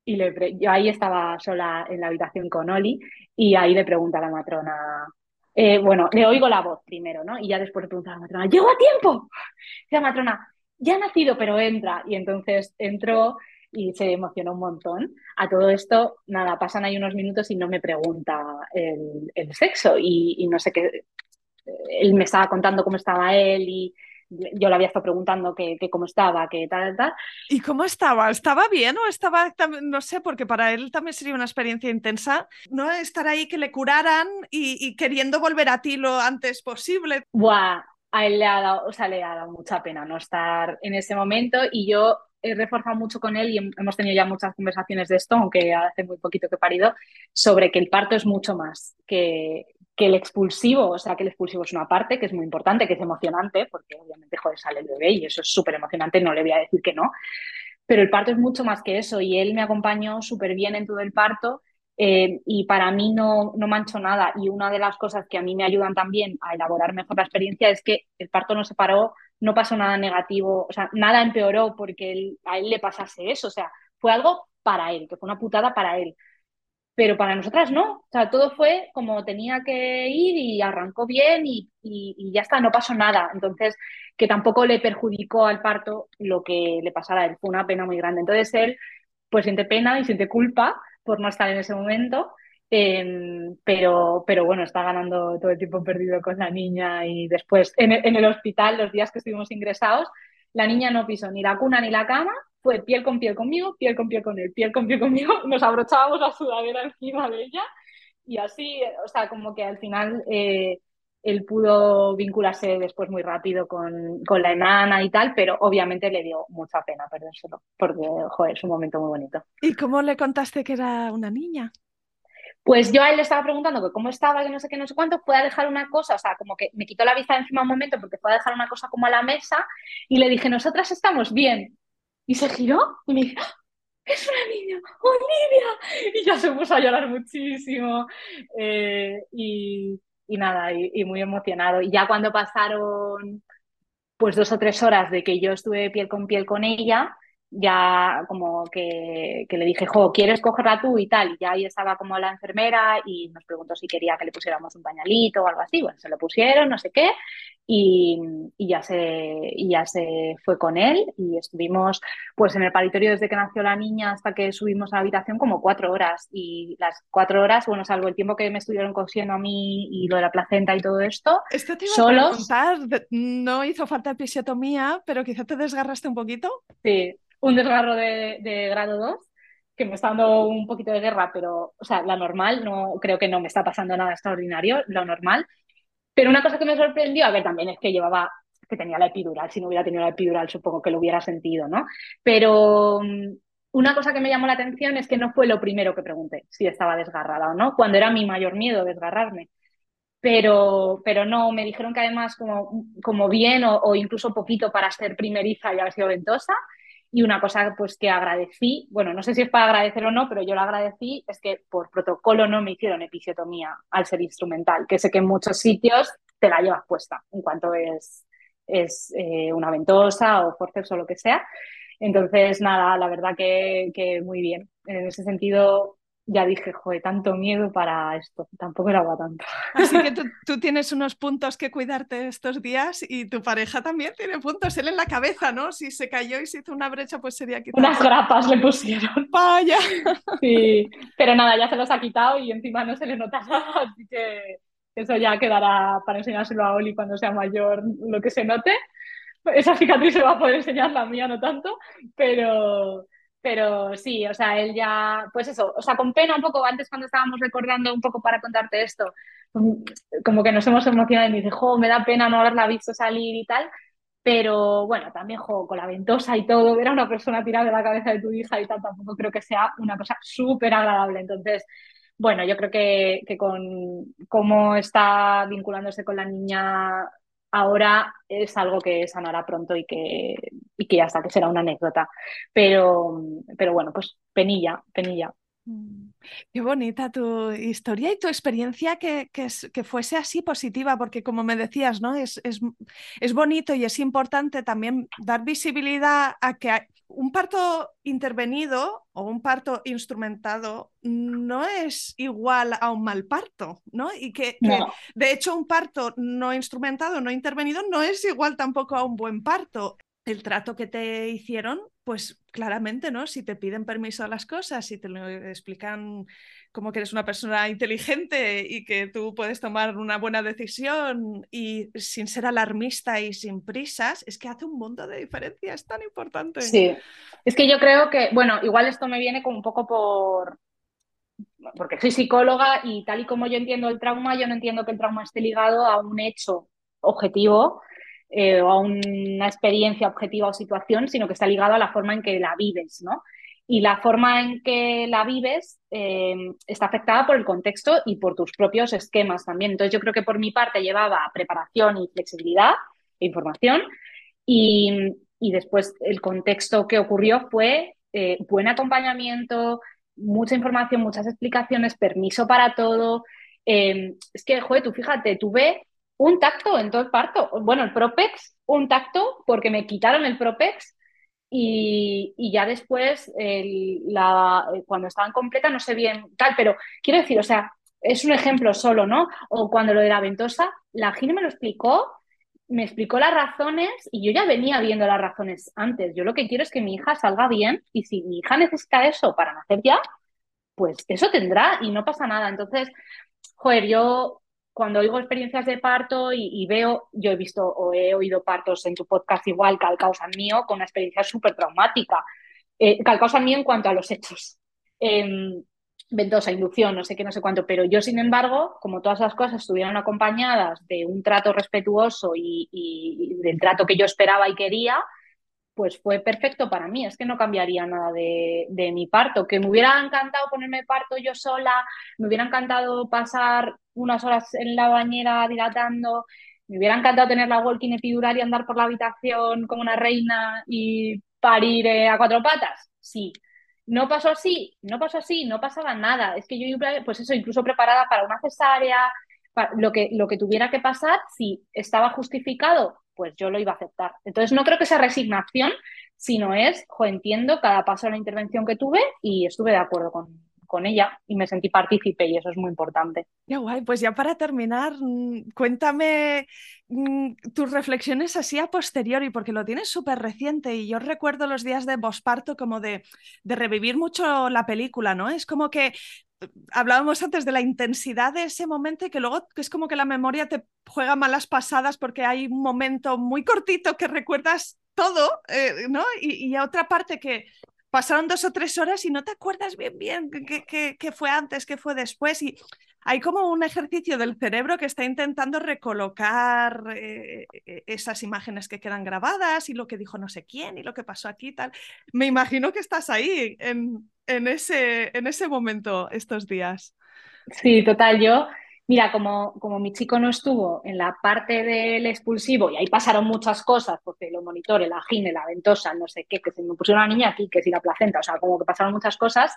Y le, yo ahí estaba sola en la habitación con Oli y ahí le pregunta a la matrona, eh, bueno, le oigo la voz primero, ¿no? Y ya después le pregunta a la matrona, ¿llego a tiempo? La matrona, ya ha nacido, pero entra. Y entonces entró y se emocionó un montón. A todo esto, nada, pasan ahí unos minutos y no me pregunta el, sexo y, no sé qué. Él me estaba contando cómo estaba él y yo le había estado preguntando que, cómo estaba, que tal, tal. ¿Y cómo estaba? ¿Estaba bien o estaba, no sé, porque para él también sería una experiencia intensa, ¿no? Estar ahí que le curaran y, queriendo volver a ti lo antes posible. Buah, a él le ha dado, o sea, le ha dado mucha pena no estar en ese momento y yo he reforzado mucho con él y hemos tenido ya muchas conversaciones de esto, aunque hace muy poquito que he parido, sobre que el parto es mucho más que, que el expulsivo, o sea, que el expulsivo es una parte que es muy importante, que es emocionante, porque obviamente, joder, sale el bebé y eso es súper emocionante, no le voy a decir que no, pero el parto es mucho más que eso y él me acompañó súper bien en todo el parto eh, y para mí no, no mancho nada. Y una de las cosas que a mí me ayudan también a elaborar mejor la experiencia es que el parto no se paró, no pasó nada negativo, o sea, nada empeoró porque a él le pasase eso. O sea, fue algo para él, que fue una putada para él. Pero para nosotras no. O sea, todo fue como tenía que ir y arrancó bien y, y ya está, no pasó nada. Entonces, que tampoco le perjudicó al parto lo que le pasara a él. Fue una pena muy grande. Entonces, él pues siente pena y siente culpa por no estar en ese momento Em, pero, pero bueno, está ganando todo el tiempo perdido con la niña y después en, en el hospital, los días que estuvimos ingresados, la niña no pisó ni la cuna ni la cama, fue piel con piel conmigo, piel con piel con él, piel con piel conmigo, nos abrochábamos la sudadera encima de ella y así, o sea, como que al final eh, él pudo vincularse después muy rápido con, con, la enana y tal, pero obviamente le dio mucha pena perdérselo, porque, joder, es un momento muy bonito. ¿Y cómo le contaste que era una niña? Pues yo a él le estaba preguntando que cómo estaba, que no sé qué, no sé cuánto, fue a dejar una cosa, o sea, como que me quitó la vista encima un momento porque fue a dejar una cosa como a la mesa y le dije, nosotras estamos bien. Y se giró y me dijo, es una niña, Olivia. Y ya se puso a llorar muchísimo. Eh, y, y, nada, y, y, muy emocionado. Y ya cuando pasaron pues dos o tres horas de que yo estuve piel con piel con ella, ya como que, que, le dije, jo, ¿quieres cogerla tú y tal? Y ya ahí estaba como la enfermera y nos preguntó si quería que le pusiéramos un pañalito o algo así. Bueno, se lo pusieron, no sé qué, y, y, ya, se, y ya se fue con él y estuvimos pues en el paritorio desde que nació la niña hasta que subimos a la habitación como cuatro horas. Y las cuatro horas, bueno, salvo el tiempo que me estuvieron cosiendo a mí y lo de la placenta y todo esto, esto te iba solos... a preguntar, no hizo falta episiotomía, pero quizá te desgarraste un poquito. Sí, un desgarro de, de grado 2 que me está dando un poquito de guerra, pero, o sea, la normal, no creo que no me está pasando nada extraordinario, lo normal. Pero una cosa que me sorprendió, a ver, también es que llevaba, que tenía la epidural, si no hubiera tenido la epidural supongo que lo hubiera sentido, ¿no? Pero una cosa que me llamó la atención es que no fue lo primero que pregunté, si estaba desgarrada o no, cuando era mi mayor miedo desgarrarme. Pero, pero no, me dijeron que además como, como bien o, o incluso poquito para ser primeriza y haber sido ventosa, y una cosa pues que agradecí, bueno, no sé si es para agradecer o no, pero yo lo agradecí, es que por protocolo no me hicieron episiotomía al ser instrumental, que sé que en muchos sitios te la llevas puesta en cuanto es, es eh, una ventosa o forceps o lo que sea. Entonces, nada, la verdad que, que muy bien. En ese sentido, ya dije, joder, tanto miedo para esto, tampoco era tanto. Así que tú, tú, tienes unos puntos que cuidarte estos días y tu pareja también tiene puntos, él en la cabeza, ¿no? Si se cayó y se hizo una brecha, pues sería quizás... Unas grapas le pusieron. Vaya. Sí, pero nada, ya se los ha quitado y encima no se le nota nada, así que eso ya quedará para enseñárselo a Oli cuando sea mayor, lo que se note. Esa cicatriz se va a poder enseñar, la mía no tanto, pero pero sí, o sea, él ya, pues eso, o sea, con pena un poco, antes cuando estábamos recordando un poco para contarte esto, como que nos hemos emocionado y me dice, jo, me da pena no haberla visto salir y tal, pero bueno, también, jo, con la ventosa y todo, ver a una persona tirada de la cabeza de tu hija y tal, tampoco creo que sea una cosa súper agradable. Entonces, bueno, yo creo que, que con cómo está vinculándose con la niña ahora es algo que sanará pronto y que, y que hasta que será una anécdota. Pero, pero bueno, pues penilla, penilla. Mm. Qué bonita tu historia y tu experiencia que, que, que, fuese así positiva, porque como me decías, ¿no? Es, es, es, bonito y es importante también dar visibilidad a que un parto intervenido o un parto instrumentado no es igual a un mal parto, ¿no? Y que, no. que de hecho un parto no instrumentado, no intervenido, no es igual tampoco a un buen parto el trato que te hicieron, pues claramente, ¿no? Si te piden permiso a las cosas, si te lo explican como que eres una persona inteligente y que tú puedes tomar una buena decisión y sin ser alarmista y sin prisas, es que hace un mundo de diferencia, es tan importante. Sí, es que yo creo que, bueno, igual esto me viene como un poco por, porque soy psicóloga y tal y como yo entiendo el trauma, yo no entiendo que el trauma esté ligado a un hecho objetivo eh, o a una experiencia objetiva o situación, sino que está ligado a la forma en que la vives, ¿no? Y la forma en que la vives eh, está afectada por el contexto y por tus propios esquemas también. Entonces yo creo que por mi parte llevaba preparación y flexibilidad e información y, y después el contexto que ocurrió fue eh, buen acompañamiento, mucha información, muchas explicaciones, permiso para todo. Eh, es que, joder, tú fíjate, tuve un tacto en todo el parto. Bueno, el Propex, un tacto, porque me quitaron el Propex y, y ya después, la, cuando estaban completa, no sé bien tal, pero quiero decir, o sea, es un ejemplo solo, ¿no? O cuando lo de la ventosa, la Gine me lo explicó, me explicó las razones y yo ya venía viendo las razones antes. Yo lo que quiero es que mi hija salga bien y si mi hija necesita eso para nacer ya, pues eso tendrá y no pasa nada. Entonces, joder, yo cuando oigo experiencias de parto y, veo, yo he visto o he oído partos en tu podcast igual calcaos al mío, con una experiencia súper traumática. Eh, calcaos al mío en cuanto a los hechos. Eh, ventosa, inducción, no sé qué, no sé cuánto, pero yo, sin embargo, como todas las cosas estuvieron acompañadas de un trato respetuoso y, y del trato que yo esperaba y quería, pues fue perfecto para mí. Es que no cambiaría nada de, mi parto. Que me hubiera encantado ponerme parto yo sola, me hubiera encantado pasar unas horas en la bañera dilatando, me hubiera encantado tener la walking epidural y andar por la habitación como una reina y parir eh, a cuatro patas. Sí. No pasó así, no pasó así, no pasaba nada. Es que yo, pues eso, incluso preparada para una cesárea, lo que, lo que tuviera que pasar, si estaba justificado, pues yo lo iba a aceptar. Entonces no creo que sea resignación, sino es, jo, entiendo cada paso de la intervención que tuve y estuve de acuerdo con, con ella y me sentí partícipe y eso es muy importante. Qué guay, pues ya para terminar, mm, cuéntame mm, tus reflexiones así a posteriori, porque lo tienes súper reciente y yo recuerdo los días de posparto como de, de revivir mucho la película, ¿no? Es como que hablábamos antes de la intensidad de ese momento y que luego es como que la memoria te juega malas pasadas porque hay un momento muy cortito que recuerdas todo, eh, ¿no? Y, y, otra parte que pasaron dos o tres horas y no te acuerdas bien bien qué, fue antes, qué fue después. Y hay como un ejercicio del cerebro que está intentando recolocar eh, e, esas imágenes que quedan grabadas y lo que dijo no sé quién y lo que pasó aquí y tal. Me imagino que estás ahí en, en ese, en ese momento estos días. Sí, total. Yo, mira, como, como mi chico no estuvo en la parte del expulsivo y ahí pasaron muchas cosas, porque los monitores, la gine, la ventosa, no sé qué, que se me pusieron una niña aquí, que si la placenta, o sea, como que pasaron muchas cosas.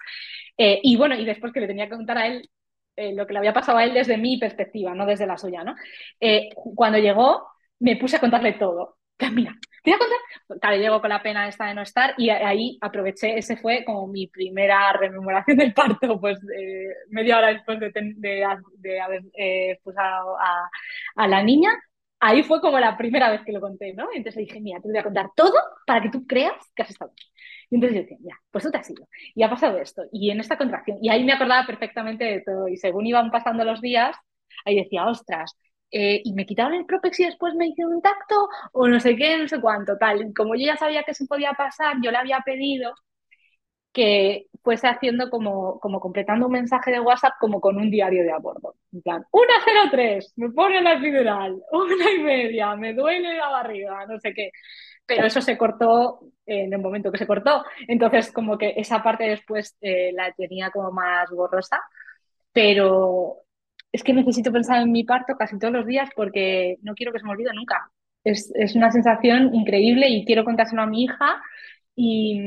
Eh, y bueno, y después que le tenía que contar a él eh, lo que le había pasado a él desde mi perspectiva, no desde la suya, ¿no? Eh, cuando llegó, me puse a contarle todo. Mira, te voy a contar. Claro, llego con la pena esta de no estar y ahí aproveché, ese fue como mi primera rememoración del parto, pues media hora después de, de, haber eh, a, a, la niña. Ahí fue como la primera vez que lo conté, ¿no? entonces le dije, mira, te voy a contar todo para que tú creas que has estado aquí. Y entonces yo decía, ya, pues tú te has ido. Y ha pasado esto. Y en esta contracción. Y ahí me acordaba perfectamente de todo. Y según iban pasando los días, ahí decía, ostras, eh, y me quitaron el Propex y después me hicieron un tacto o no sé qué, no sé cuánto, tal. Como yo ya sabía que se podía pasar, yo le había pedido que fuese haciendo como, como completando un mensaje de WhatsApp como con un diario de a bordo. En plan, 103, me pone la epidural, una y media, me duele la barriga, no sé qué. Pero eso se cortó en el momento que se cortó. Entonces, como que esa parte después eh, la tenía como más borrosa. Pero es que necesito pensar en mi parto casi todos los días porque no quiero que se me olvide nunca. Es, es una sensación increíble y quiero contárselo a mi hija y,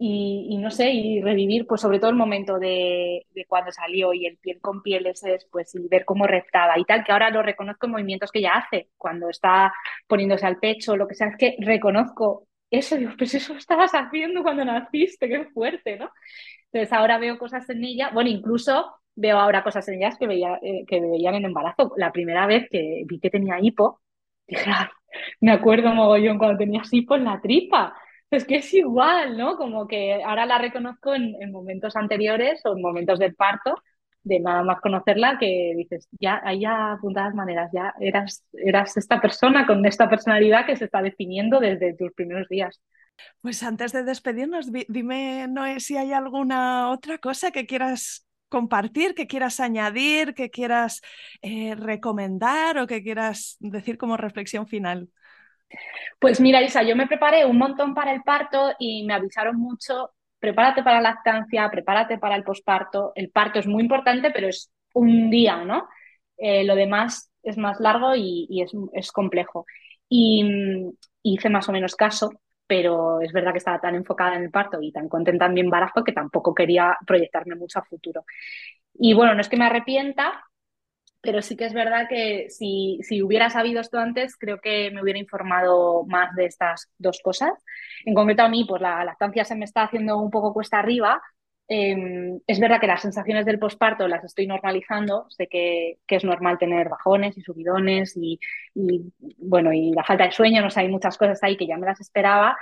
y, no sé, y revivir pues sobre todo el momento de, de, cuando salió y el piel con piel ese después y ver cómo reptaba y tal, que ahora lo reconozco en movimientos que ella hace, cuando está poniéndose al pecho, lo que sea, es que reconozco eso, digo, pues eso estabas haciendo cuando naciste, qué fuerte, ¿no? Entonces ahora veo cosas en ella, bueno, incluso veo ahora cosas en ellas que, veía, eh, que veían en embarazo. La primera vez que vi que tenía hipo, dije, me acuerdo mogollón cuando tenías hipo en la tripa. Es que es igual, ¿no? Como que ahora la reconozco en, momentos anteriores o en momentos del parto, de nada más conocerla, que dices, ya, hay ya apuntadas maneras, ya eras, eras esta persona con esta personalidad que se está definiendo desde tus primeros días. Pues antes de despedirnos, dime, Noé, si hay alguna otra cosa que quieras compartir, que quieras añadir, que quieras eh, recomendar o que quieras decir como reflexión final. Pues mira, Isa, yo me preparé un montón para el parto y me avisaron mucho, prepárate para la lactancia, prepárate para el posparto. El parto es muy importante, pero es un día, ¿no? Eh, lo demás es más largo y, es, complejo. Y, y hice más o menos caso pero es verdad que estaba tan enfocada en el parto y tan contenta en mi embarazo que tampoco quería proyectarme mucho a futuro. Y bueno, no es que me arrepienta, pero sí que es verdad que si, si, hubiera sabido esto antes, creo que me hubiera informado más de estas dos cosas. En concreto a mí, pues la lactancia se me está haciendo un poco cuesta arriba. Em, es verdad que las sensaciones del posparto las estoy normalizando, sé que, que, es normal tener bajones y subidones y, y, bueno, y la falta de sueño, no sé, hay muchas cosas ahí que ya me las esperaba,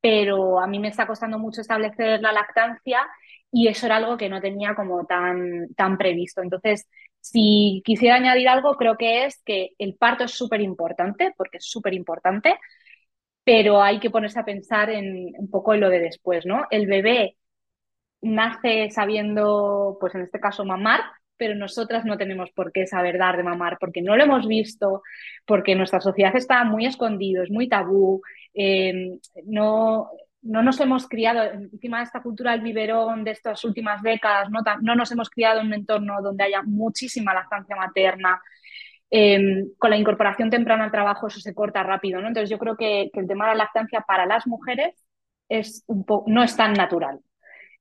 pero a mí me está costando mucho establecer la lactancia y eso era algo que no tenía como tan, tan previsto. Entonces, si quisiera añadir algo, creo que es que el parto es súper importante, porque es súper importante, pero hay que ponerse a pensar en un poco en lo de después, ¿no? El bebé nace sabiendo, pues en este caso, mamar, pero nosotras no tenemos por qué saber dar de mamar, porque no lo hemos visto, porque nuestra sociedad está muy escondido, es muy tabú, eh, no, no nos hemos criado, encima de esta cultura del biberón de estas últimas décadas, no, no nos hemos criado en un entorno donde haya muchísima lactancia materna. Eh, con la incorporación temprana al trabajo eso se corta rápido, ¿no? Entonces yo creo que, el tema de la lactancia para las mujeres es no es tan natural.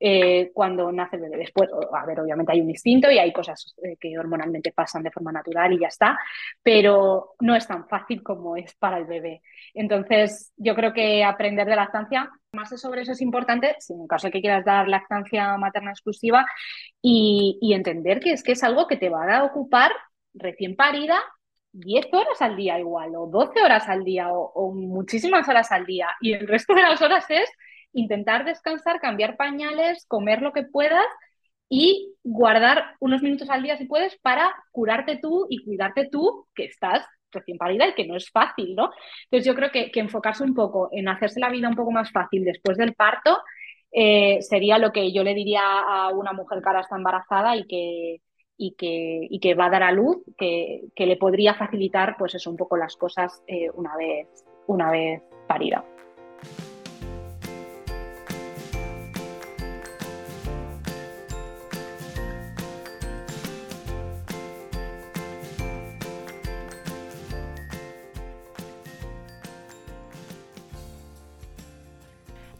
Eh, cuando nace el bebé. Después, a ver, obviamente hay un instinto y hay cosas eh, que hormonalmente pasan de forma natural y ya está, pero no es tan fácil como es para el bebé. Entonces, yo creo que aprender de lactancia, más sobre eso es importante, si en caso de que quieras dar lactancia materna exclusiva y, entender que es que es algo que te va a ocupar recién parida 10 horas al día igual, o 12 horas al día, o, o, muchísimas horas al día. Y el resto de las horas es intentar descansar, cambiar pañales, comer lo que puedas y guardar unos minutos al día si puedes para curarte tú y cuidarte tú, que estás recién parida y que no es fácil, ¿no? Entonces yo creo que, enfocarse un poco en hacerse la vida un poco más fácil después del parto eh, sería lo que yo le diría a una mujer que ahora está embarazada y que, y que, y que va a dar a luz, que, que, le podría facilitar pues eso un poco las cosas eh, una, vez, una vez parida.